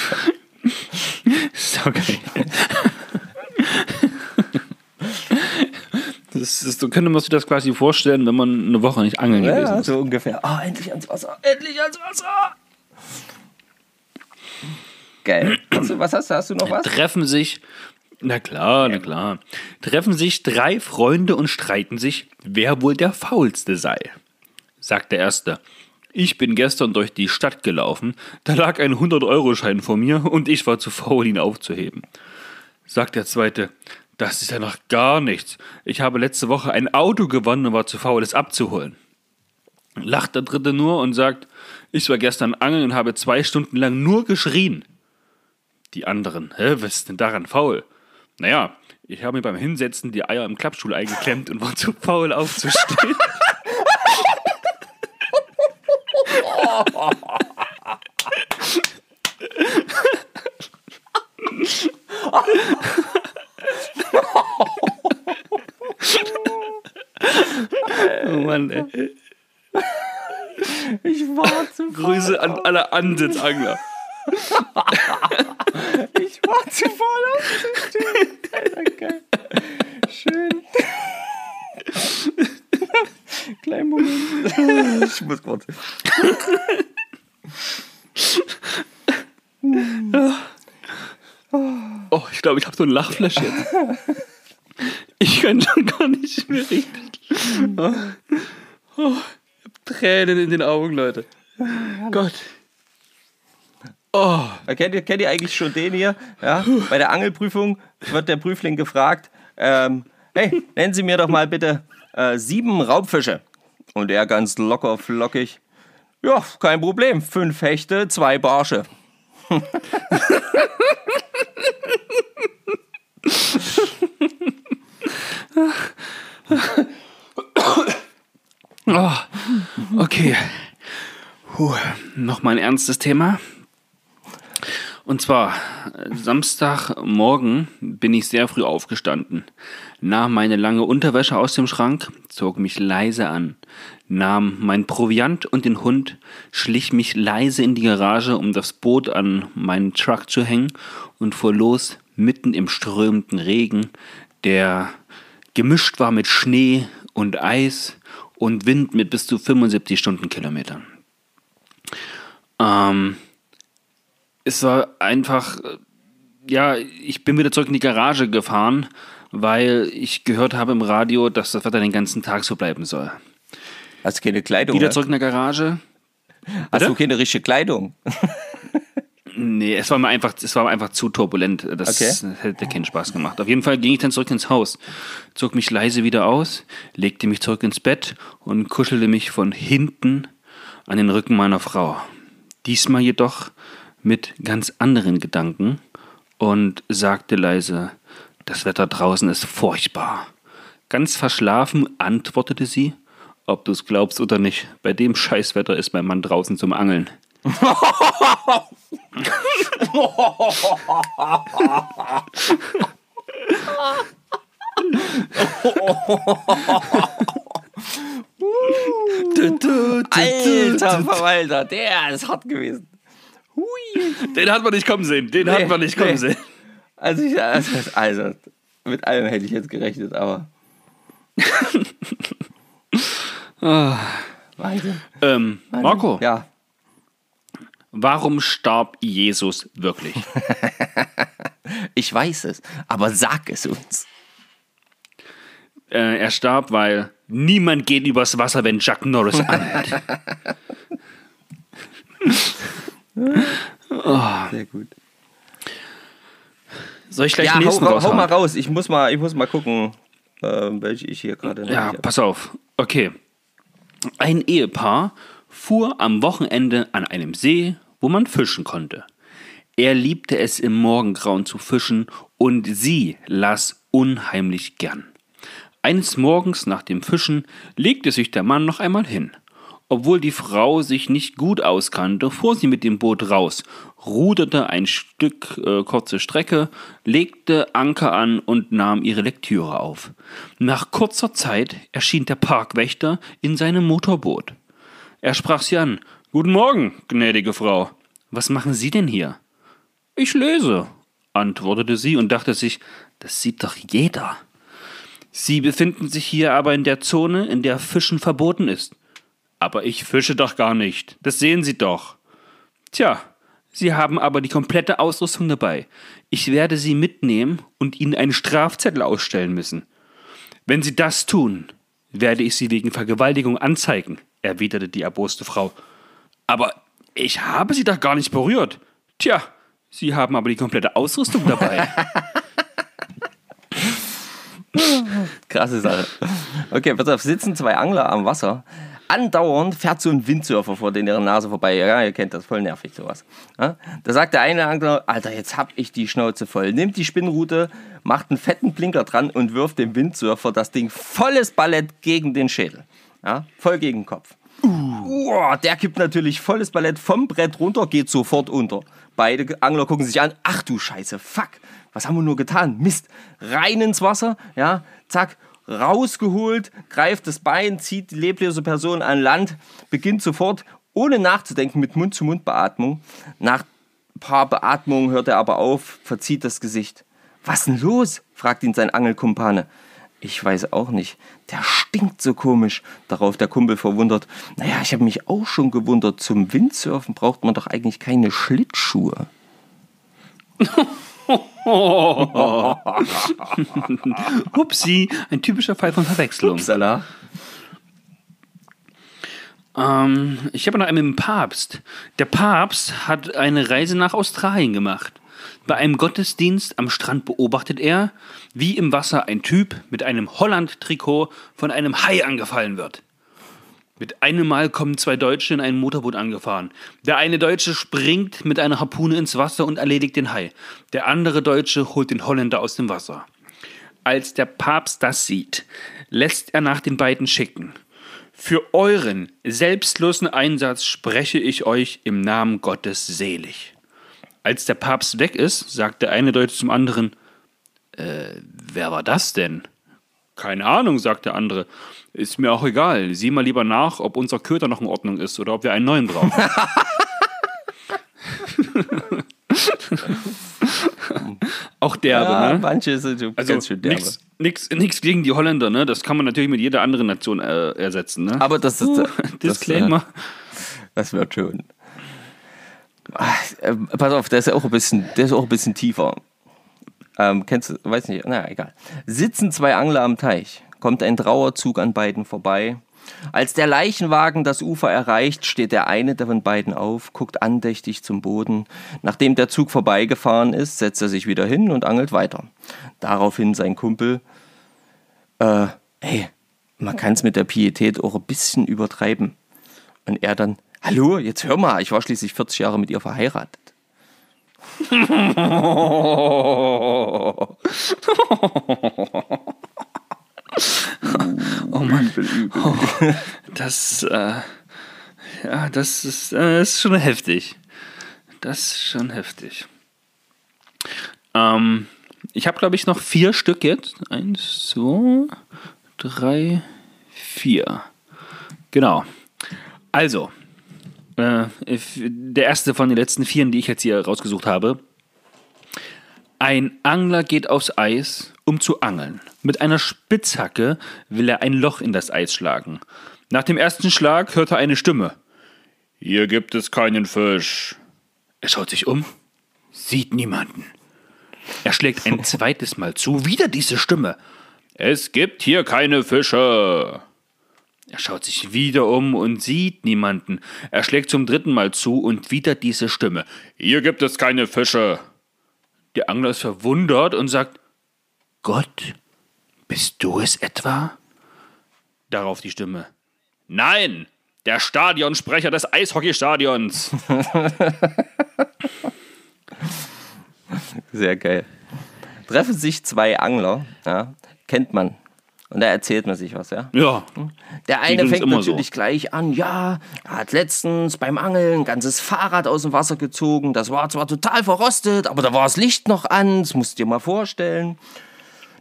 S2: Ist doch geil. Das ist, so könnte man sich das quasi vorstellen, wenn man eine Woche nicht angeln gewesen
S1: Ja,
S2: ist.
S1: so ungefähr. Ah, endlich ans Wasser, endlich ans Wasser. Geil. Hast du, was hast du? Hast du noch was?
S2: Treffen sich, na klar, na klar, treffen sich drei Freunde und streiten sich, wer wohl der Faulste sei. Sagt der Erste. Ich bin gestern durch die Stadt gelaufen, da lag ein 100-Euro-Schein vor mir und ich war zu faul, ihn aufzuheben. Sagt der Zweite. Das ist ja noch gar nichts. Ich habe letzte Woche ein Auto gewonnen und war zu faul, es abzuholen. Lacht der Dritte nur und sagt, ich war gestern angeln und habe zwei Stunden lang nur geschrien. Die anderen, hä, was ist denn daran faul? Naja, ich habe mir beim Hinsetzen die Eier im Klappstuhl eingeklemmt und war zu faul aufzustehen. Oh Mann, ey.
S1: Ich war zu
S2: Grüße an alle Ansitzangler.
S1: Ich war zu voll aufzustehen. Geil. Schön. Kleinen Moment. Ich muss kurz.
S2: Oh, ich glaube, ich habe so ein Lachflash jetzt. Ich kann schon gar nicht mehr richtig. Oh, ich hab Tränen in den Augen, Leute. Gott. Oh,
S1: Kennt ihr, kennt ihr eigentlich schon den hier? Ja? Bei der Angelprüfung wird der Prüfling gefragt, ähm, hey, nennen Sie mir doch mal bitte äh, sieben Raubfische. Und er ganz locker flockig, ja, kein Problem, fünf Hechte, zwei Barsche.
S2: oh. okay. Puh. Nochmal ein ernstes Thema. Und zwar, Samstagmorgen bin ich sehr früh aufgestanden, nahm meine lange Unterwäsche aus dem Schrank, zog mich leise an, nahm mein Proviant und den Hund, schlich mich leise in die Garage, um das Boot an meinen Truck zu hängen und fuhr los mitten im strömenden Regen, der gemischt war mit Schnee und Eis und Wind mit bis zu 75 Stundenkilometern. Ähm, es war einfach, äh, ja, ich bin wieder zurück in die Garage gefahren, weil ich gehört habe im Radio, dass das Wetter den ganzen Tag so bleiben soll.
S1: Hast du keine Kleidung?
S2: Wieder
S1: ne?
S2: zurück in der Garage.
S1: Hast du
S2: Bitte?
S1: keine richtige Kleidung?
S2: Nee, es war mir einfach, es war mir einfach zu turbulent. Das
S1: Okay.
S2: hätte keinen Spaß gemacht. Auf jeden Fall ging ich dann zurück ins Haus, zog mich leise wieder aus, legte mich zurück ins Bett und kuschelte mich von hinten an den Rücken meiner Frau. Diesmal jedoch mit ganz anderen Gedanken und sagte leise, das Wetter draußen ist furchtbar. Ganz verschlafen antwortete sie, ob du es glaubst oder nicht, bei dem Scheißwetter ist mein Mann draußen zum Angeln.
S1: Alter Verwalter, der ist hart gewesen. Hui.
S2: Den hat man nicht kommen sehen. Den hat
S1: Nee,
S2: man nicht kommen
S1: nee.
S2: sehen.
S1: Also, ich, also, also, mit allem hätte ich jetzt gerechnet, aber. Wahnsinn.
S2: Ähm, Marco,
S1: Ja.
S2: warum starb Jesus wirklich?
S1: Ich weiß es, aber sag es uns.
S2: äh, er starb, weil niemand geht übers Wasser, wenn Chuck Norris anhält.
S1: Sehr gut.
S2: Soll ich gleich
S1: Ja,
S2: nächsten
S1: hau, hau mal raus. Ich muss mal, ich muss mal gucken, ähm, welche ich hier gerade
S2: Ja, pass auf. Okay. Ein Ehepaar fuhr am Wochenende an einem See, wo man fischen konnte. Er liebte es im Morgengrauen zu fischen und sie las unheimlich gern. Eines Morgens nach dem Fischen legte sich der Mann noch einmal hin. Obwohl die Frau sich nicht gut auskannte, fuhr sie mit dem Boot raus, ruderte ein Stück äh, kurze Strecke, legte Anker an und nahm ihre Lektüre auf. Nach kurzer Zeit erschien der Parkwächter in seinem Motorboot. Er sprach sie an. Guten Morgen, gnädige Frau. Was machen Sie denn hier? Ich lese, antwortete sie und dachte sich, das sieht doch jeder. Sie befinden sich hier aber in der Zone, in der Fischen verboten ist. Aber ich fische doch gar nicht. Das sehen Sie doch. Tja, Sie haben aber die komplette Ausrüstung dabei. Ich werde Sie mitnehmen und Ihnen einen Strafzettel ausstellen müssen. Wenn Sie das tun, werde ich Sie wegen Vergewaltigung anzeigen, erwiderte die erboste Frau. Aber ich habe Sie doch gar nicht berührt. Tja, Sie haben aber die komplette Ausrüstung dabei.
S1: Krasse Sache. Okay, pass auf, sitzen zwei Angler am Wasser. Andauernd fährt so ein Windsurfer vor deren Nase vorbei. Ja, ihr kennt das, voll nervig sowas. Ja? Da sagt der eine Angler, Alter, jetzt hab ich die Schnauze voll. Nimmt die Spinnrute, macht einen fetten Blinker dran und wirft dem Windsurfer das Ding volles Ballett gegen den Schädel. Ja? Voll gegen den Kopf. Uh. der kippt natürlich volles Ballett vom Brett runter, geht sofort unter. Beide Angler gucken sich an. Ach du Scheiße, fuck. Was haben wir nur getan? Mist. Rein ins Wasser, ja, zack, rausgeholt, greift das Bein, zieht die leblose Person an Land, beginnt sofort, ohne nachzudenken, mit Mund-zu-Mund-Beatmung. Nach ein paar Beatmungen hört er aber auf, verzieht das Gesicht. Was denn los? fragt ihn sein Angelkumpane. Ich weiß auch nicht. Der stinkt so komisch. Darauf der Kumpel verwundert. Naja, ich habe mich auch schon gewundert. Zum Windsurfen braucht man doch eigentlich keine Schlittschuhe.
S2: Upsi, ein typischer Fall von Verwechslung.
S1: Upsala.
S2: Ähm, ich habe noch einen mit dem Papst. Der Papst hat eine Reise nach Australien gemacht. Bei einem Gottesdienst am Strand beobachtet er, wie im Wasser ein Typ mit einem Holland-Trikot von einem Hai angefallen wird. Mit einem Mal kommen zwei Deutsche in ein Motorboot angefahren. Der eine Deutsche springt mit einer Harpune ins Wasser und erledigt den Hai. Der andere Deutsche holt den Holländer aus dem Wasser. Als der Papst das sieht, lässt er nach den beiden schicken. Für euren selbstlosen Einsatz spreche ich euch im Namen Gottes selig. Als der Papst weg ist, sagt der eine Deutsche zum anderen, äh, wer war das denn? Keine Ahnung, sagt der andere. Ist mir auch egal. Sieh mal lieber nach, ob unser Köter noch in Ordnung ist oder ob wir einen neuen brauchen. auch derbe,
S1: Ja,
S2: ne?
S1: manche sind so
S2: Also
S1: ganz schön derbe.
S2: nix, nix, nix gegen die Holländer, ne? Das kann man natürlich mit jeder anderen Nation äh, ersetzen, ne?
S1: Aber das ist.
S2: Uh,
S1: das,
S2: Disclaimer.
S1: äh, Das wird schon. Ach, äh, pass auf, der ist ja auch ein bisschen, der ist auch ein bisschen tiefer. Ähm, kennst du, weiß nicht, naja, egal. Sitzen zwei Angler am Teich, kommt ein Trauerzug an beiden vorbei. Als der Leichenwagen das Ufer erreicht, steht der eine von beiden auf, guckt andächtig zum Boden. Nachdem der Zug vorbeigefahren ist, setzt er sich wieder hin und angelt weiter. Daraufhin sein Kumpel, äh, hey, man kann es mit der Pietät auch ein bisschen übertreiben. Und er dann, hallo, jetzt hör mal, ich war schließlich 40 Jahre mit ihr verheiratet.
S2: Oh Mann. Oh, das, äh, ja, das ist, äh, ist schon heftig. Das ist schon heftig. Ähm, ich habe, glaube ich, noch vier Stück jetzt. Eins, zwei, drei, vier. Genau. Also, äh, der erste von den letzten vier, die ich jetzt hier rausgesucht habe. Ein Angler geht aufs Eis, um zu angeln. Mit einer Spitzhacke will er ein Loch in das Eis schlagen. Nach dem ersten Schlag hört er eine Stimme. Hier gibt es keinen Fisch. Er schaut sich um, sieht niemanden. Er schlägt ein zweites Mal zu, wieder diese Stimme. Es gibt hier keine Fische. Er schaut sich wieder um und sieht niemanden. Er schlägt zum dritten Mal zu und wieder diese Stimme. Hier gibt es keine Fische. Der Angler ist verwundert und sagt, Gott, bist du es etwa? Darauf die Stimme. Nein, der Stadionsprecher des Eishockeystadions.
S1: Sehr geil. Treffen sich zwei Angler, ja, kennt man. Und da erzählt man sich was, ja.
S2: Ja,
S1: Der eine fängt natürlich
S2: so.
S1: gleich an, ja, er hat letztens beim Angeln ein ganzes Fahrrad aus dem Wasser gezogen. Das war zwar total verrostet, aber da war das Licht noch an, das musst du dir mal vorstellen.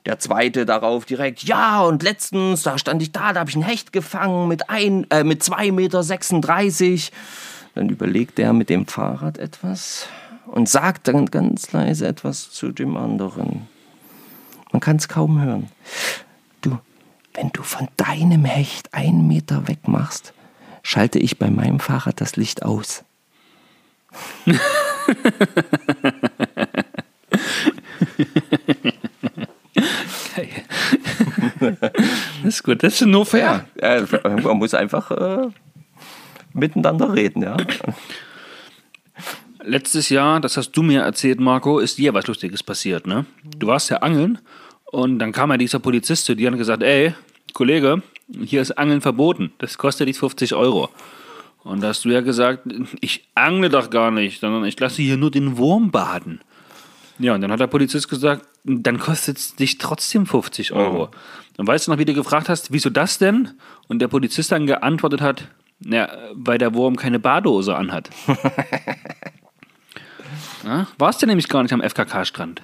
S1: Der zweite darauf direkt, ja, und letztens, da stand ich da, da habe ich einen Hecht gefangen mit, ein, äh, mit 2,36 Meter. Dann überlegt er mit dem Fahrrad etwas und sagt dann ganz leise etwas zu dem anderen. Man kann es kaum hören. Wenn du von deinem Hecht einen Meter weg machst, schalte ich bei meinem Fahrrad das Licht aus.
S2: das ist gut. Das ist nur fair.
S1: Ja, man muss einfach äh, miteinander reden, ja.
S2: Letztes Jahr, das hast du mir erzählt, Marco, ist dir was Lustiges passiert, ne? Du warst ja angeln und dann kam ja dieser Polizist zu dir und hat gesagt, ey, Kollege, hier ist Angeln verboten. Das kostet dich 50 Euro. Und da hast du ja gesagt, ich angle doch gar nicht, sondern ich lasse hier nur den Wurm baden. Ja, und dann hat der Polizist gesagt, dann kostet es dich trotzdem 50 Euro. Und weißt du noch, wie du gefragt hast, wieso das denn? Und der Polizist dann geantwortet hat, Ja, weil der Wurm keine Badehose anhat. ja, warst du nämlich gar nicht am FKK-Strand.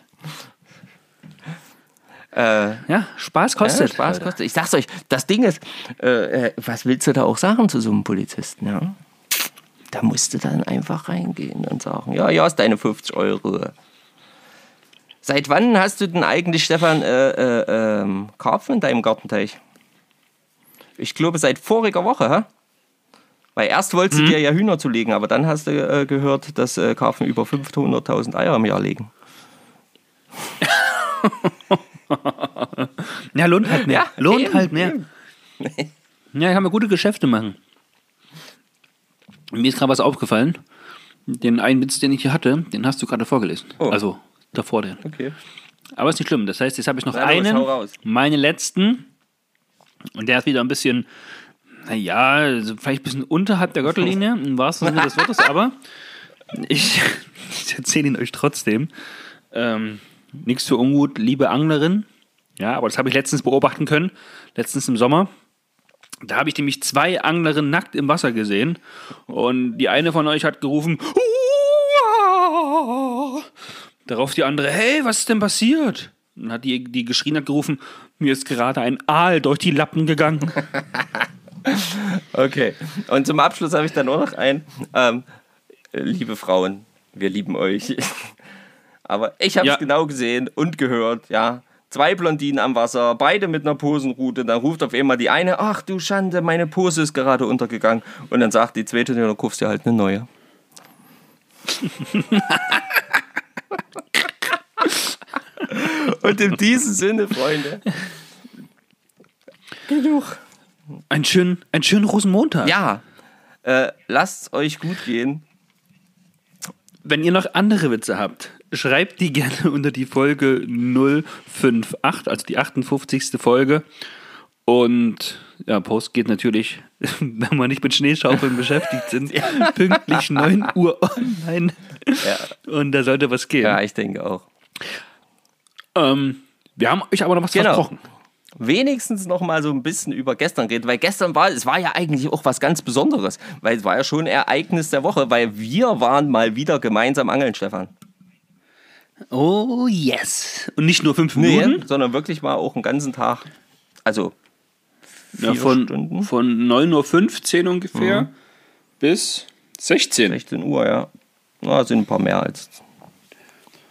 S1: Äh,
S2: Ja, Spaß kostet.
S1: Ja, Spaß kostet. Ich sag's euch, das Ding ist, äh, äh, was willst du da auch sagen zu so einem Polizisten, ja? Da musst du dann einfach reingehen und sagen, ja, ja, ist deine 50 Euro. Seit wann hast du denn eigentlich, Stefan, äh, äh, ähm, Karpfen in deinem Gartenteich? Ich glaube, seit voriger Woche, hä? Weil erst wolltest du dir ja Hühner zu legen, aber dann hast du äh, gehört, dass Karpfen über 500.000 Eier im Jahr legen.
S2: Ja, lohnt halt mehr. lohnt
S1: eben,
S2: halt mehr.
S1: eben.
S2: Ja, ich kann mir gute Geschäfte machen. Mir ist gerade was aufgefallen. Den einen Witz, den ich hier hatte, den hast du gerade vorgelesen.
S1: Oh.
S2: Also davor den.
S1: Okay.
S2: Aber ist nicht schlimm. Das heißt, jetzt habe ich noch
S1: Na
S2: einen, meine letzten. Und der ist wieder ein bisschen, naja, also vielleicht ein bisschen unterhalb der Gürtellinie, im wahrsten Sinne des Wortes, aber ich, ich erzähle ihn euch trotzdem. Ähm, Nichts für ungut, liebe Anglerin. Ja, aber das habe ich letztens beobachten können, letztens im Sommer. Da habe ich nämlich zwei Anglerinnen nackt im Wasser gesehen. Und die eine von euch hat gerufen, "Uah!" Darauf die andere, hey, was ist denn passiert? Und hat die, die geschrien hat, gerufen, mir ist gerade ein Aal durch die Lappen gegangen.
S1: Okay. Und zum Abschluss habe ich dann nur noch ein. Ähm, liebe Frauen, wir lieben euch. Aber ich habe es
S2: Ja.
S1: genau gesehen und gehört, ja. Zwei Blondinen am Wasser, beide mit einer Posenrute. Dann ruft auf einmal die eine, ach du Schande, meine Pose ist gerade untergegangen. Und dann sagt die zweite, ja, dann kaufst du halt eine neue. und in diesem Sinne, Freunde. Genug.
S2: Ein schönen, einen schönen Rosenmontag.
S1: Ja, äh, lasst euch gut gehen.
S2: Wenn ihr noch andere Witze habt, schreibt die gerne unter die Folge 058, also die 58. Folge. Und ja, Post geht natürlich, wenn wir nicht mit Schneeschaufeln beschäftigt sind, pünktlich 9 Uhr online. Und da sollte was gehen.
S1: Ja, ich denke auch.
S2: Ähm, wir haben euch aber noch was
S1: Genau.
S2: versprochen.
S1: Wenigstens noch mal so ein bisschen über gestern reden, weil gestern war, es war ja eigentlich auch was ganz Besonderes, weil es war ja schon ein Ereignis der Woche, weil wir waren mal wieder gemeinsam angeln, Stefan.
S2: Oh yes. Und nicht nur fünf
S1: Nee,
S2: Minuten,
S1: sondern wirklich mal auch einen ganzen Tag. Also
S2: ja, von,
S1: Stunden.
S2: von 9.15 Uhr ungefähr bis 16.
S1: 16 Uhr, ja. Na, sind ein paar mehr als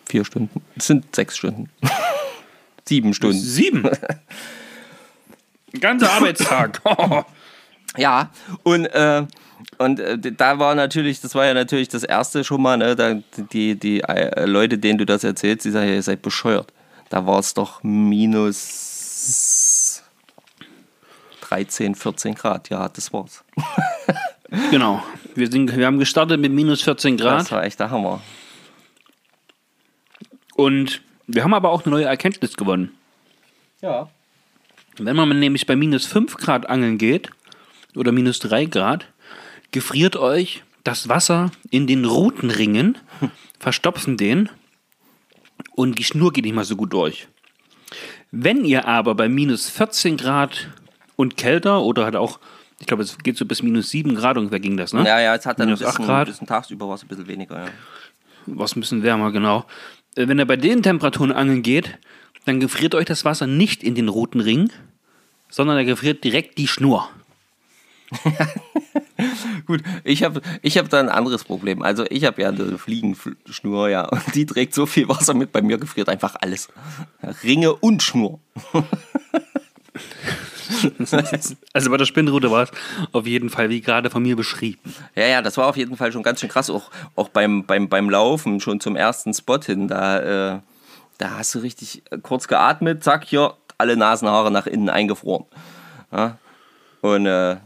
S1: vier Stunden. Es sind sechs Stunden. Sieben Stunden.
S2: Sieben. Ein ganzer Arbeitstag.
S1: Ja, und, äh, und äh, da war natürlich, das war ja natürlich das erste schon mal, ne, da, die, die äh, Leute, denen du das erzählst, die sagen, ja, ihr seid bescheuert. Da war es doch minus 13, 14 Grad. Ja, das war's.
S2: genau. Wir, sind, wir haben gestartet mit minus 14
S1: Das
S2: Grad.
S1: war echt der Hammer.
S2: Und wir haben aber auch eine neue Erkenntnis gewonnen.
S1: Ja.
S2: Wenn man nämlich bei minus 5 Grad angeln geht oder minus 3 Grad, gefriert euch das Wasser in den Rutenringen, verstopfen den und die Schnur geht nicht mal so gut durch. Wenn ihr aber bei minus 14 Grad und kälter oder halt auch, ich glaube, es geht so bis minus 7 Grad ungefähr ging das, ne?
S1: Ja, ja, es hat dann ein
S2: Minus acht
S1: bisschen,
S2: Grad.
S1: bisschen tagsüber war es ein bisschen weniger. Ja.
S2: was ein bisschen wärmer, genau. Äh, Wenn er bei den Temperaturen angeln geht, dann gefriert euch das Wasser nicht in den roten Ring, sondern er gefriert direkt die Schnur.
S1: Gut, ich habe ich hab da ein anderes Problem. Also ich habe ja eine Fliegenschnur, ja, und die trägt so viel Wasser mit, bei mir gefriert einfach alles. Ringe und Schnur.
S2: Also bei der Spinnrute war es auf jeden Fall wie gerade von mir beschrieben.
S1: Ja, ja, das war auf jeden Fall schon ganz schön krass. Auch, auch beim, beim, beim Laufen, schon zum ersten Spot hin, da, äh, da hast du richtig äh, kurz geatmet, zack, hier, alle Nasenhaare nach innen eingefroren. Ja? Und äh,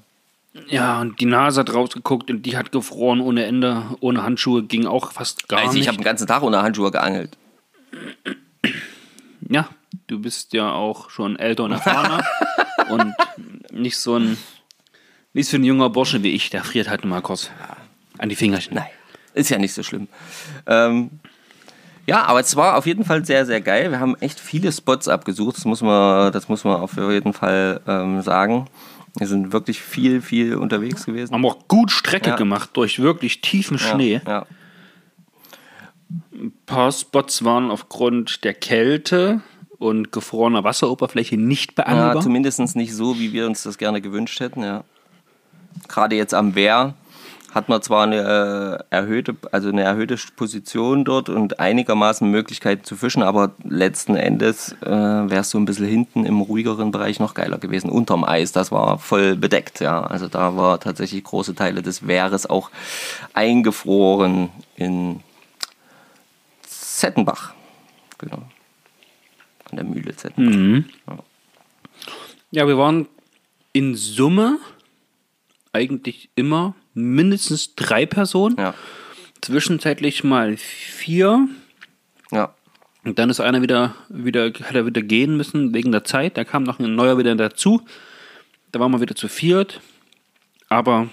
S2: Ja, und die Nase hat rausgeguckt und die hat gefroren ohne Ende, ohne Handschuhe, ging auch fast gar
S1: also ich
S2: nicht.
S1: habe den ganzen Tag ohne Handschuhe geangelt.
S2: Ja, du bist ja auch schon älter und erfahrener und nicht so ein, nicht so ein junger Bursche wie ich, der friert halt mal kurz an die Fingerchen.
S1: Nein, ist ja nicht so schlimm. Ähm, ja, aber es war auf jeden Fall sehr, sehr geil. Wir haben echt viele Spots abgesucht, das muss man, das muss man auf jeden Fall ähm, sagen. Wir sind wirklich viel, viel unterwegs gewesen.
S2: Haben auch gut Strecke
S1: Ja.
S2: gemacht durch wirklich tiefen Schnee.
S1: Ja, ja.
S2: Ein paar Spots waren aufgrund der Kälte und gefrorener Wasseroberfläche nicht
S1: Ja,
S2: beangelbar.
S1: zumindest nicht so, wie wir uns das gerne gewünscht hätten, ja. Gerade jetzt am Wehr hat man zwar eine äh, erhöhte, also eine erhöhte Position dort und einigermaßen Möglichkeiten zu fischen, aber letzten Endes äh, wäre es so ein bisschen hinten im ruhigeren Bereich noch geiler gewesen. Unterm Eis, das war voll bedeckt, ja. Also da war tatsächlich große Teile des Wehres auch eingefroren in Zettenbach. Genau. An der Mühle Zettenbach.
S2: Ja, wir waren in Summe eigentlich immer mindestens drei Personen.
S1: Ja.
S2: Zwischenzeitlich mal vier.
S1: Ja.
S2: Und dann ist einer wieder, wieder, hat er wieder gehen müssen wegen der Zeit. Da kam noch ein neuer wieder dazu. Da waren wir wieder zu viert. Aber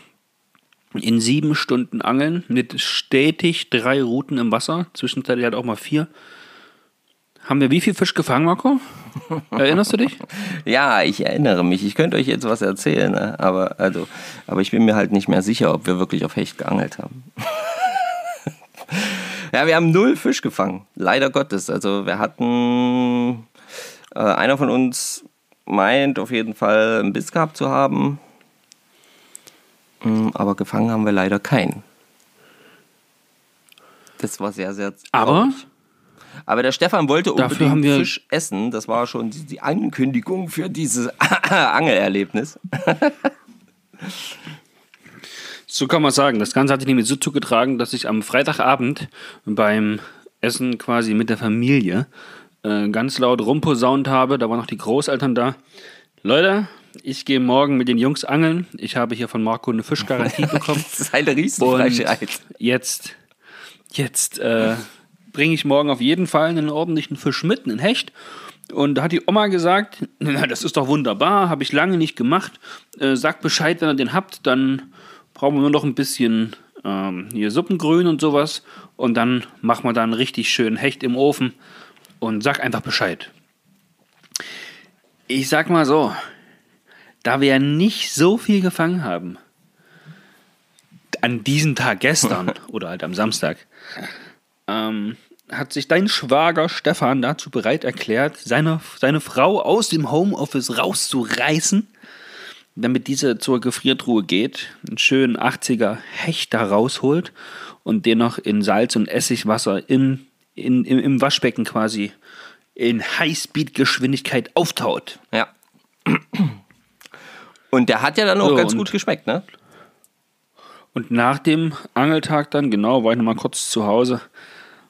S2: in sieben Stunden Angeln mit stetig drei Routen im Wasser, zwischenzeitlich halt auch mal vier. Haben wir wie viel Fisch gefangen, Marco? Erinnerst du dich?
S1: Ja, ich erinnere mich. Ich könnte euch jetzt was erzählen, ne? aber, also, aber ich bin mir halt nicht mehr sicher, ob wir wirklich auf Hecht geangelt haben. ja, wir haben null Fisch gefangen. Leider Gottes. Also wir hatten, äh, einer von uns meint auf jeden Fall einen Biss gehabt zu haben, Mm, aber gefangen haben wir leider keinen. Das war sehr, sehr traurig. Aber der Stefan wollte unbedingt Fisch essen. Das war schon die, die Ankündigung für dieses Angelerlebnis.
S2: So kann man sagen. Das Ganze hat sich nämlich so zugetragen, dass ich am Freitagabend beim Essen quasi mit der Familie äh, ganz laut rumposaunt habe. Da waren noch die Großeltern da. Leute, ich gehe morgen mit den Jungs angeln. Ich habe hier von Marco eine Fischgarantie bekommen.
S1: Das ist eine Riesenfreiheit.
S2: jetzt, jetzt äh, bringe ich morgen auf jeden Fall einen ordentlichen Fisch mit, einen Hecht. Und da hat die Oma gesagt, na, das ist doch wunderbar, habe ich lange nicht gemacht. Äh, sagt Bescheid, wenn ihr den habt, dann brauchen wir nur noch ein bisschen ähm, hier Suppengrün und sowas. Und dann machen wir da einen richtig schönen Hecht im Ofen. Und sag einfach Bescheid. Ich sag mal so, da wir ja nicht so viel gefangen haben, an diesem Tag gestern oder halt am Samstag, ähm, hat sich dein Schwager Stefan dazu bereit erklärt, seine, seine Frau aus dem Homeoffice rauszureißen, damit diese zur Gefriertruhe geht, einen schönen 80er Hecht da rausholt und den noch in Salz und Essigwasser in, in, im, im Waschbecken quasi in Highspeed-Geschwindigkeit auftaut.
S1: Ja. Und der hat ja dann auch
S2: So,
S1: ganz gut geschmeckt, ne?
S2: Und nach dem Angeltag dann, genau, war ich nochmal kurz zu Hause,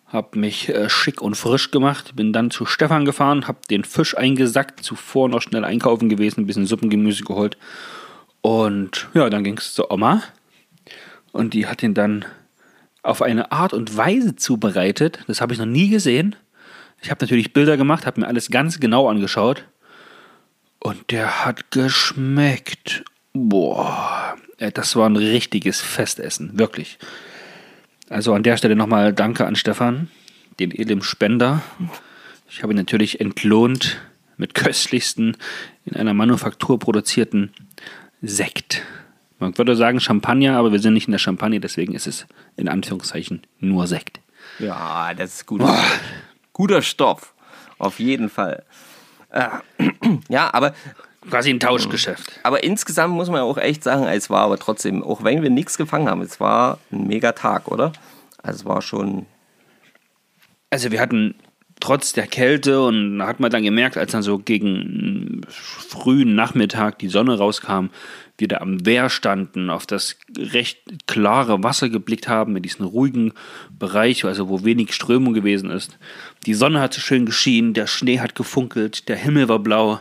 S2: hab mich äh, schick und frisch gemacht, bin dann zu Stefan gefahren, hab den Fisch eingesackt, zuvor noch schnell einkaufen gewesen, ein bisschen Suppengemüse geholt. Und ja, dann ging es zur Oma. Und die hat ihn dann auf eine Art und Weise zubereitet. Das habe ich noch nie gesehen. Ich habe natürlich Bilder gemacht, habe mir alles ganz genau angeschaut. Und der hat geschmeckt. Boah, das war ein richtiges Festessen, wirklich. Also an der Stelle nochmal Danke an Stefan, den edlen Spender. Ich habe ihn natürlich entlohnt mit köstlichsten, in einer Manufaktur produzierten Sekt. Man würde sagen Champagner, aber wir sind nicht in der Champagne, deswegen ist es in Anführungszeichen nur Sekt.
S1: Ja, das ist guter Stoff. Guter Stoff. Auf jeden Fall. Äh, ja, aber,
S2: Quasi ein Tauschgeschäft.
S1: aber insgesamt muss man auch echt sagen, es war aber trotzdem, auch wenn wir nichts gefangen haben, es war ein mega Tag, oder? Also es war schon.
S2: Also wir hatten trotz der Kälte und da hat man dann gemerkt, als dann so gegen frühen Nachmittag die Sonne rauskam, wir da am Wehr standen, auf das recht klare Wasser geblickt haben, in diesen ruhigen Bereich, also wo wenig Strömung gewesen ist. Die Sonne hat so schön geschienen, der Schnee hat gefunkelt, der Himmel war blau.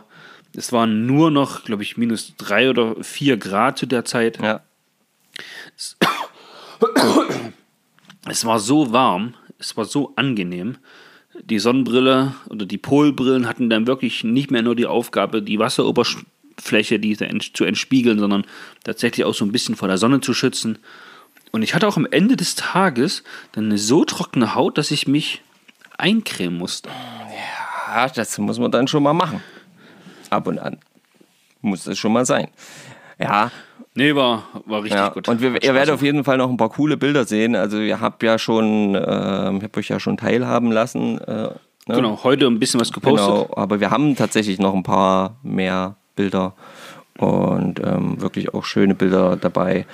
S2: Es waren nur noch, glaube ich, minus drei oder vier Grad zu der Zeit.
S1: Ja.
S2: Es war so warm, es war so angenehm. Die Sonnenbrille oder die Polbrillen hatten dann wirklich nicht mehr nur die Aufgabe, die Wasseroberfläche die zu entspiegeln, sondern tatsächlich auch so ein bisschen vor der Sonne zu schützen. Und ich hatte auch am Ende des Tages dann eine so trockene Haut, dass ich mich eincremen musste.
S1: ja, das muss man dann schon mal machen. Ab und an. Muss das schon mal sein. Ja,
S2: Nee, war, war richtig
S1: ja.
S2: gut.
S1: Und wir, ihr werdet auf jeden Fall noch ein paar coole Bilder sehen. Also ihr habt ja schon, ähm, ich habe euch ja schon teilhaben lassen. Äh, ne?
S2: Genau, heute ein bisschen was gepostet.
S1: Genau, aber wir haben tatsächlich noch ein paar mehr Bilder und ähm, wirklich auch schöne Bilder dabei.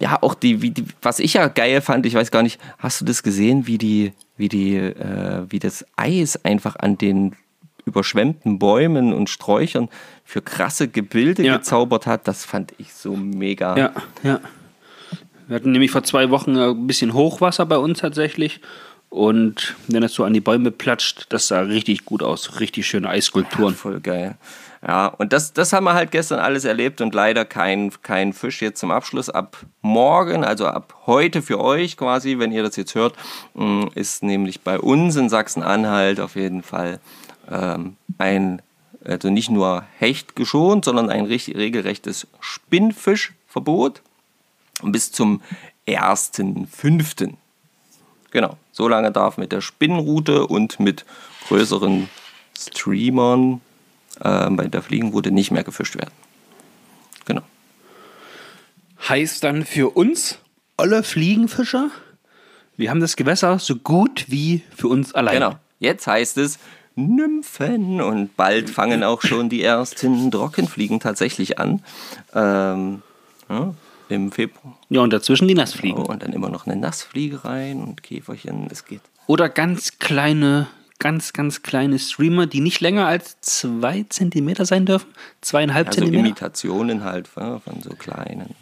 S1: Ja, auch die, wie die, was ich ja geil fand, ich weiß gar nicht, hast du das gesehen, wie die, wie die, äh, wie das Eis einfach an den überschwemmten Bäumen und Sträuchern für krasse Gebilde
S2: Ja.
S1: gezaubert hat? Das fand ich so mega.
S2: Ja, ja. Wir hatten nämlich vor zwei Wochen ein bisschen Hochwasser bei uns tatsächlich. Und wenn das so an die Bäume platscht, das sah richtig gut aus. Richtig schöne Eisskulpturen.
S1: Voll geil. Ja, und das, das haben wir halt gestern alles erlebt und leider kein, kein Fisch jetzt zum Abschluss. Ab morgen, also ab heute für euch quasi, wenn ihr das jetzt hört, mh, ist nämlich bei uns in Sachsen-Anhalt auf jeden Fall ähm, ein, also nicht nur Hecht geschont, sondern ein richtig, regelrechtes Spinnfischverbot bis zum 1.5. Genau, so lange darf mit der Spinnenrute und mit größeren Streamern äh, bei der Fliegenrute nicht mehr gefischt werden. Genau.
S2: Heißt dann für uns, alle Fliegenfischer, wir haben das Gewässer so gut wie für uns allein.
S1: Genau. Jetzt heißt es Nymphen und bald fangen auch schon die ersten Trockenfliegen tatsächlich an. Ähm, ja, Im Februar.
S2: Ja, und dazwischen die Nassfliegen.
S1: Oh, und dann immer noch eine Nassfliege rein und Käferchen. Es geht.
S2: Oder ganz kleine, ganz, ganz kleine Streamer, die nicht länger als zwei Zentimeter sein dürfen. Zweieinhalb
S1: Also
S2: Zentimeter.
S1: Imitationen halt ja, von so kleinen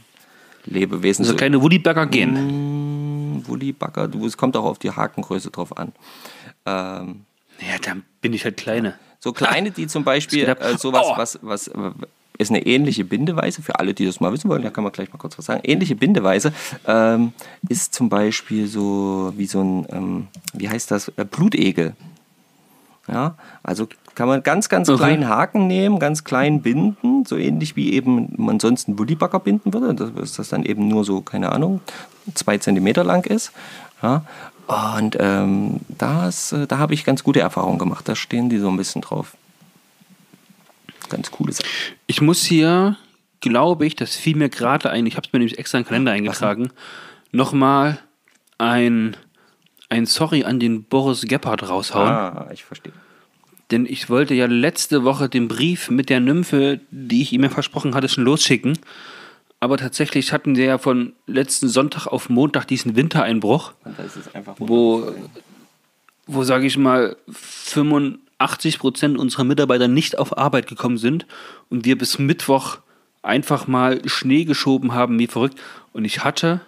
S1: Lebewesen.
S2: Also
S1: so
S2: kleine Woollyberger gehen.
S1: Du, es kommt auch auf die Hakengröße drauf an. Ähm,
S2: Ja, dann bin ich halt kleine.
S1: so kleine, die zum Beispiel äh, sowas,
S2: Oh.
S1: was, was äh, ist eine ähnliche Bindeweise, für alle, die das mal wissen wollen, da kann man gleich mal kurz was sagen. Ähnliche Bindeweise ähm, ist zum Beispiel so wie so ein, ähm, wie heißt das, äh, Blutegel. Ja, also kann man ganz, ganz
S2: Okay.
S1: kleinen Haken nehmen, ganz klein binden, so ähnlich wie eben man sonst einen Bullibacker binden würde, dass dass das dann eben nur so, keine Ahnung, zwei Zentimeter lang ist. Ja, und ähm, das, äh, da habe ich ganz gute Erfahrungen gemacht, da stehen die so ein bisschen drauf. Ganz coole Sache.
S2: Ich muss hier, glaube ich, das fiel mir gerade ein, ich habe es mir nämlich extra in den Kalender eingetragen, nochmal ein, ein Sorry an den Boris Gebhardt raushauen.
S1: Ah, ich verstehe.
S2: Denn ich wollte ja letzte Woche den Brief mit der Nymphe, die ich ihm ja versprochen hatte, schon losschicken. Aber tatsächlich hatten wir ja von letzten Sonntag auf Montag diesen Wintereinbruch, wo, wo sage ich mal, 85 Prozent unserer Mitarbeiter nicht auf Arbeit gekommen sind und wir bis Mittwoch einfach mal Schnee geschoben haben, wie verrückt. Und ich hatte,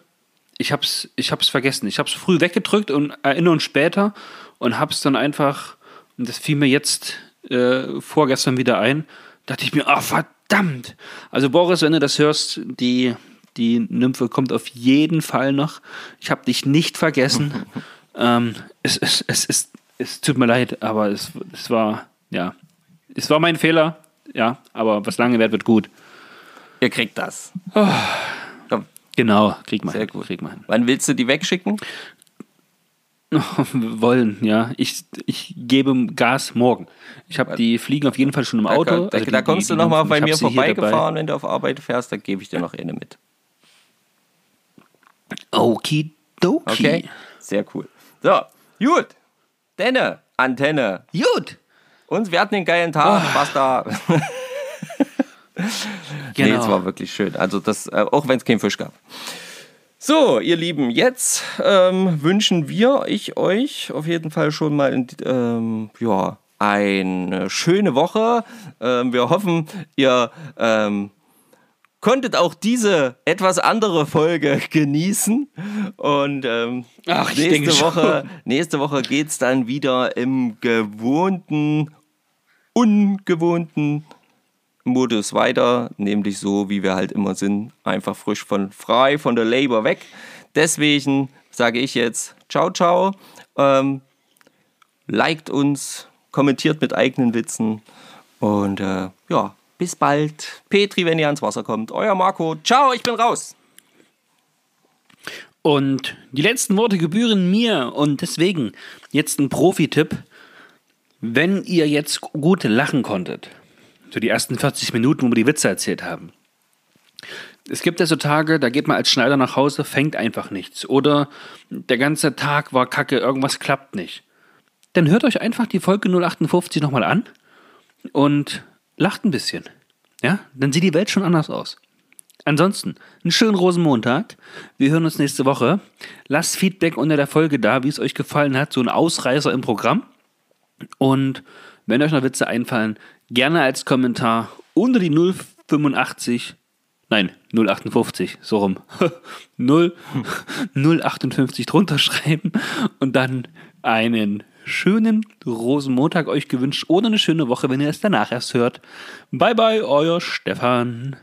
S2: ich hab's, ich hab's vergessen. Ich hab's früh weggedrückt und erinnere uns später und hab's dann einfach, und das fiel mir jetzt äh, vorgestern wieder ein, dachte ich mir, ah, verdammt. Also Boris, wenn du das hörst, die, die Nymphe kommt auf jeden Fall noch. Ich habe dich nicht vergessen. ähm, es, es, es, es, es tut mir leid, aber es, es war, ja, es war mein Fehler. Ja, aber was lange währt, wird gut.
S1: Ihr kriegt das. Komm,
S2: Genau, krieg mal.
S1: sehr
S2: hin,
S1: gut.
S2: Krieg mal. hin.
S1: Wann willst du die wegschicken?
S2: Wollen, ja. Ich, ich gebe Gas morgen. Ich habe die Fliegen auf jeden Fall schon im
S1: Da,
S2: Auto.
S1: da,
S2: Also
S1: da kommst
S2: die-
S1: du
S2: die
S1: nochmal
S2: Nymphen,
S1: bei mir vorbeigefahren, wenn du auf Arbeit fährst, da gebe ich dir noch eine mit.
S2: Okidoki.
S1: Okay? Sehr cool. So, gut. Denne, Antenne.
S2: Gut.
S1: Und wir hatten einen geilen Tag. Was da?
S2: Genau.
S1: Nee, es war wirklich schön. Also das, äh, auch wenn es keinen Fisch gab. So, ihr Lieben, jetzt ähm, wünschen wir ich euch auf jeden Fall schon mal in, ähm, ja, eine schöne Woche. Ähm, wir hoffen, ihr ähm, konntet auch diese etwas andere Folge genießen. Und ähm,
S2: Ach,
S1: nächste,
S2: schon.
S1: Woche, nächste Woche geht es dann wieder im gewohnten, ungewohnten Modus weiter, nämlich so, wie wir halt immer sind, einfach frisch von frei von der Labor weg. Deswegen sage ich jetzt ciao, ciao. Ähm, liked uns, kommentiert mit eigenen Witzen und äh, ja, bis bald. Petri, wenn ihr ans Wasser kommt. Euer Marco. Ciao, ich bin raus.
S2: Und die letzten Worte gebühren mir und deswegen jetzt ein Profi-Tipp. Wenn ihr jetzt gut lachen konntet, so die ersten 40 Minuten, wo wir die Witze erzählt haben, Es gibt ja so Tage, da geht man als Schneider nach Hause, fängt einfach nichts. Oder der ganze Tag war kacke, irgendwas klappt nicht. Dann hört euch einfach die Folge 058 nochmal an und lacht ein bisschen. Ja, dann sieht die Welt schon anders aus. Ansonsten, einen schönen Rosenmontag. Wir hören uns nächste Woche. Lasst Feedback unter der Folge da, wie es euch gefallen hat. So ein Ausreißer im Programm. Und wenn euch noch Witze einfallen, gerne als Kommentar unter die 085, nein, 058, so rum, 0, 058 drunter schreiben und dann einen schönen Rosenmontag euch gewünscht oder eine schöne Woche, wenn ihr es danach erst hört. Bye bye, euer Stefan.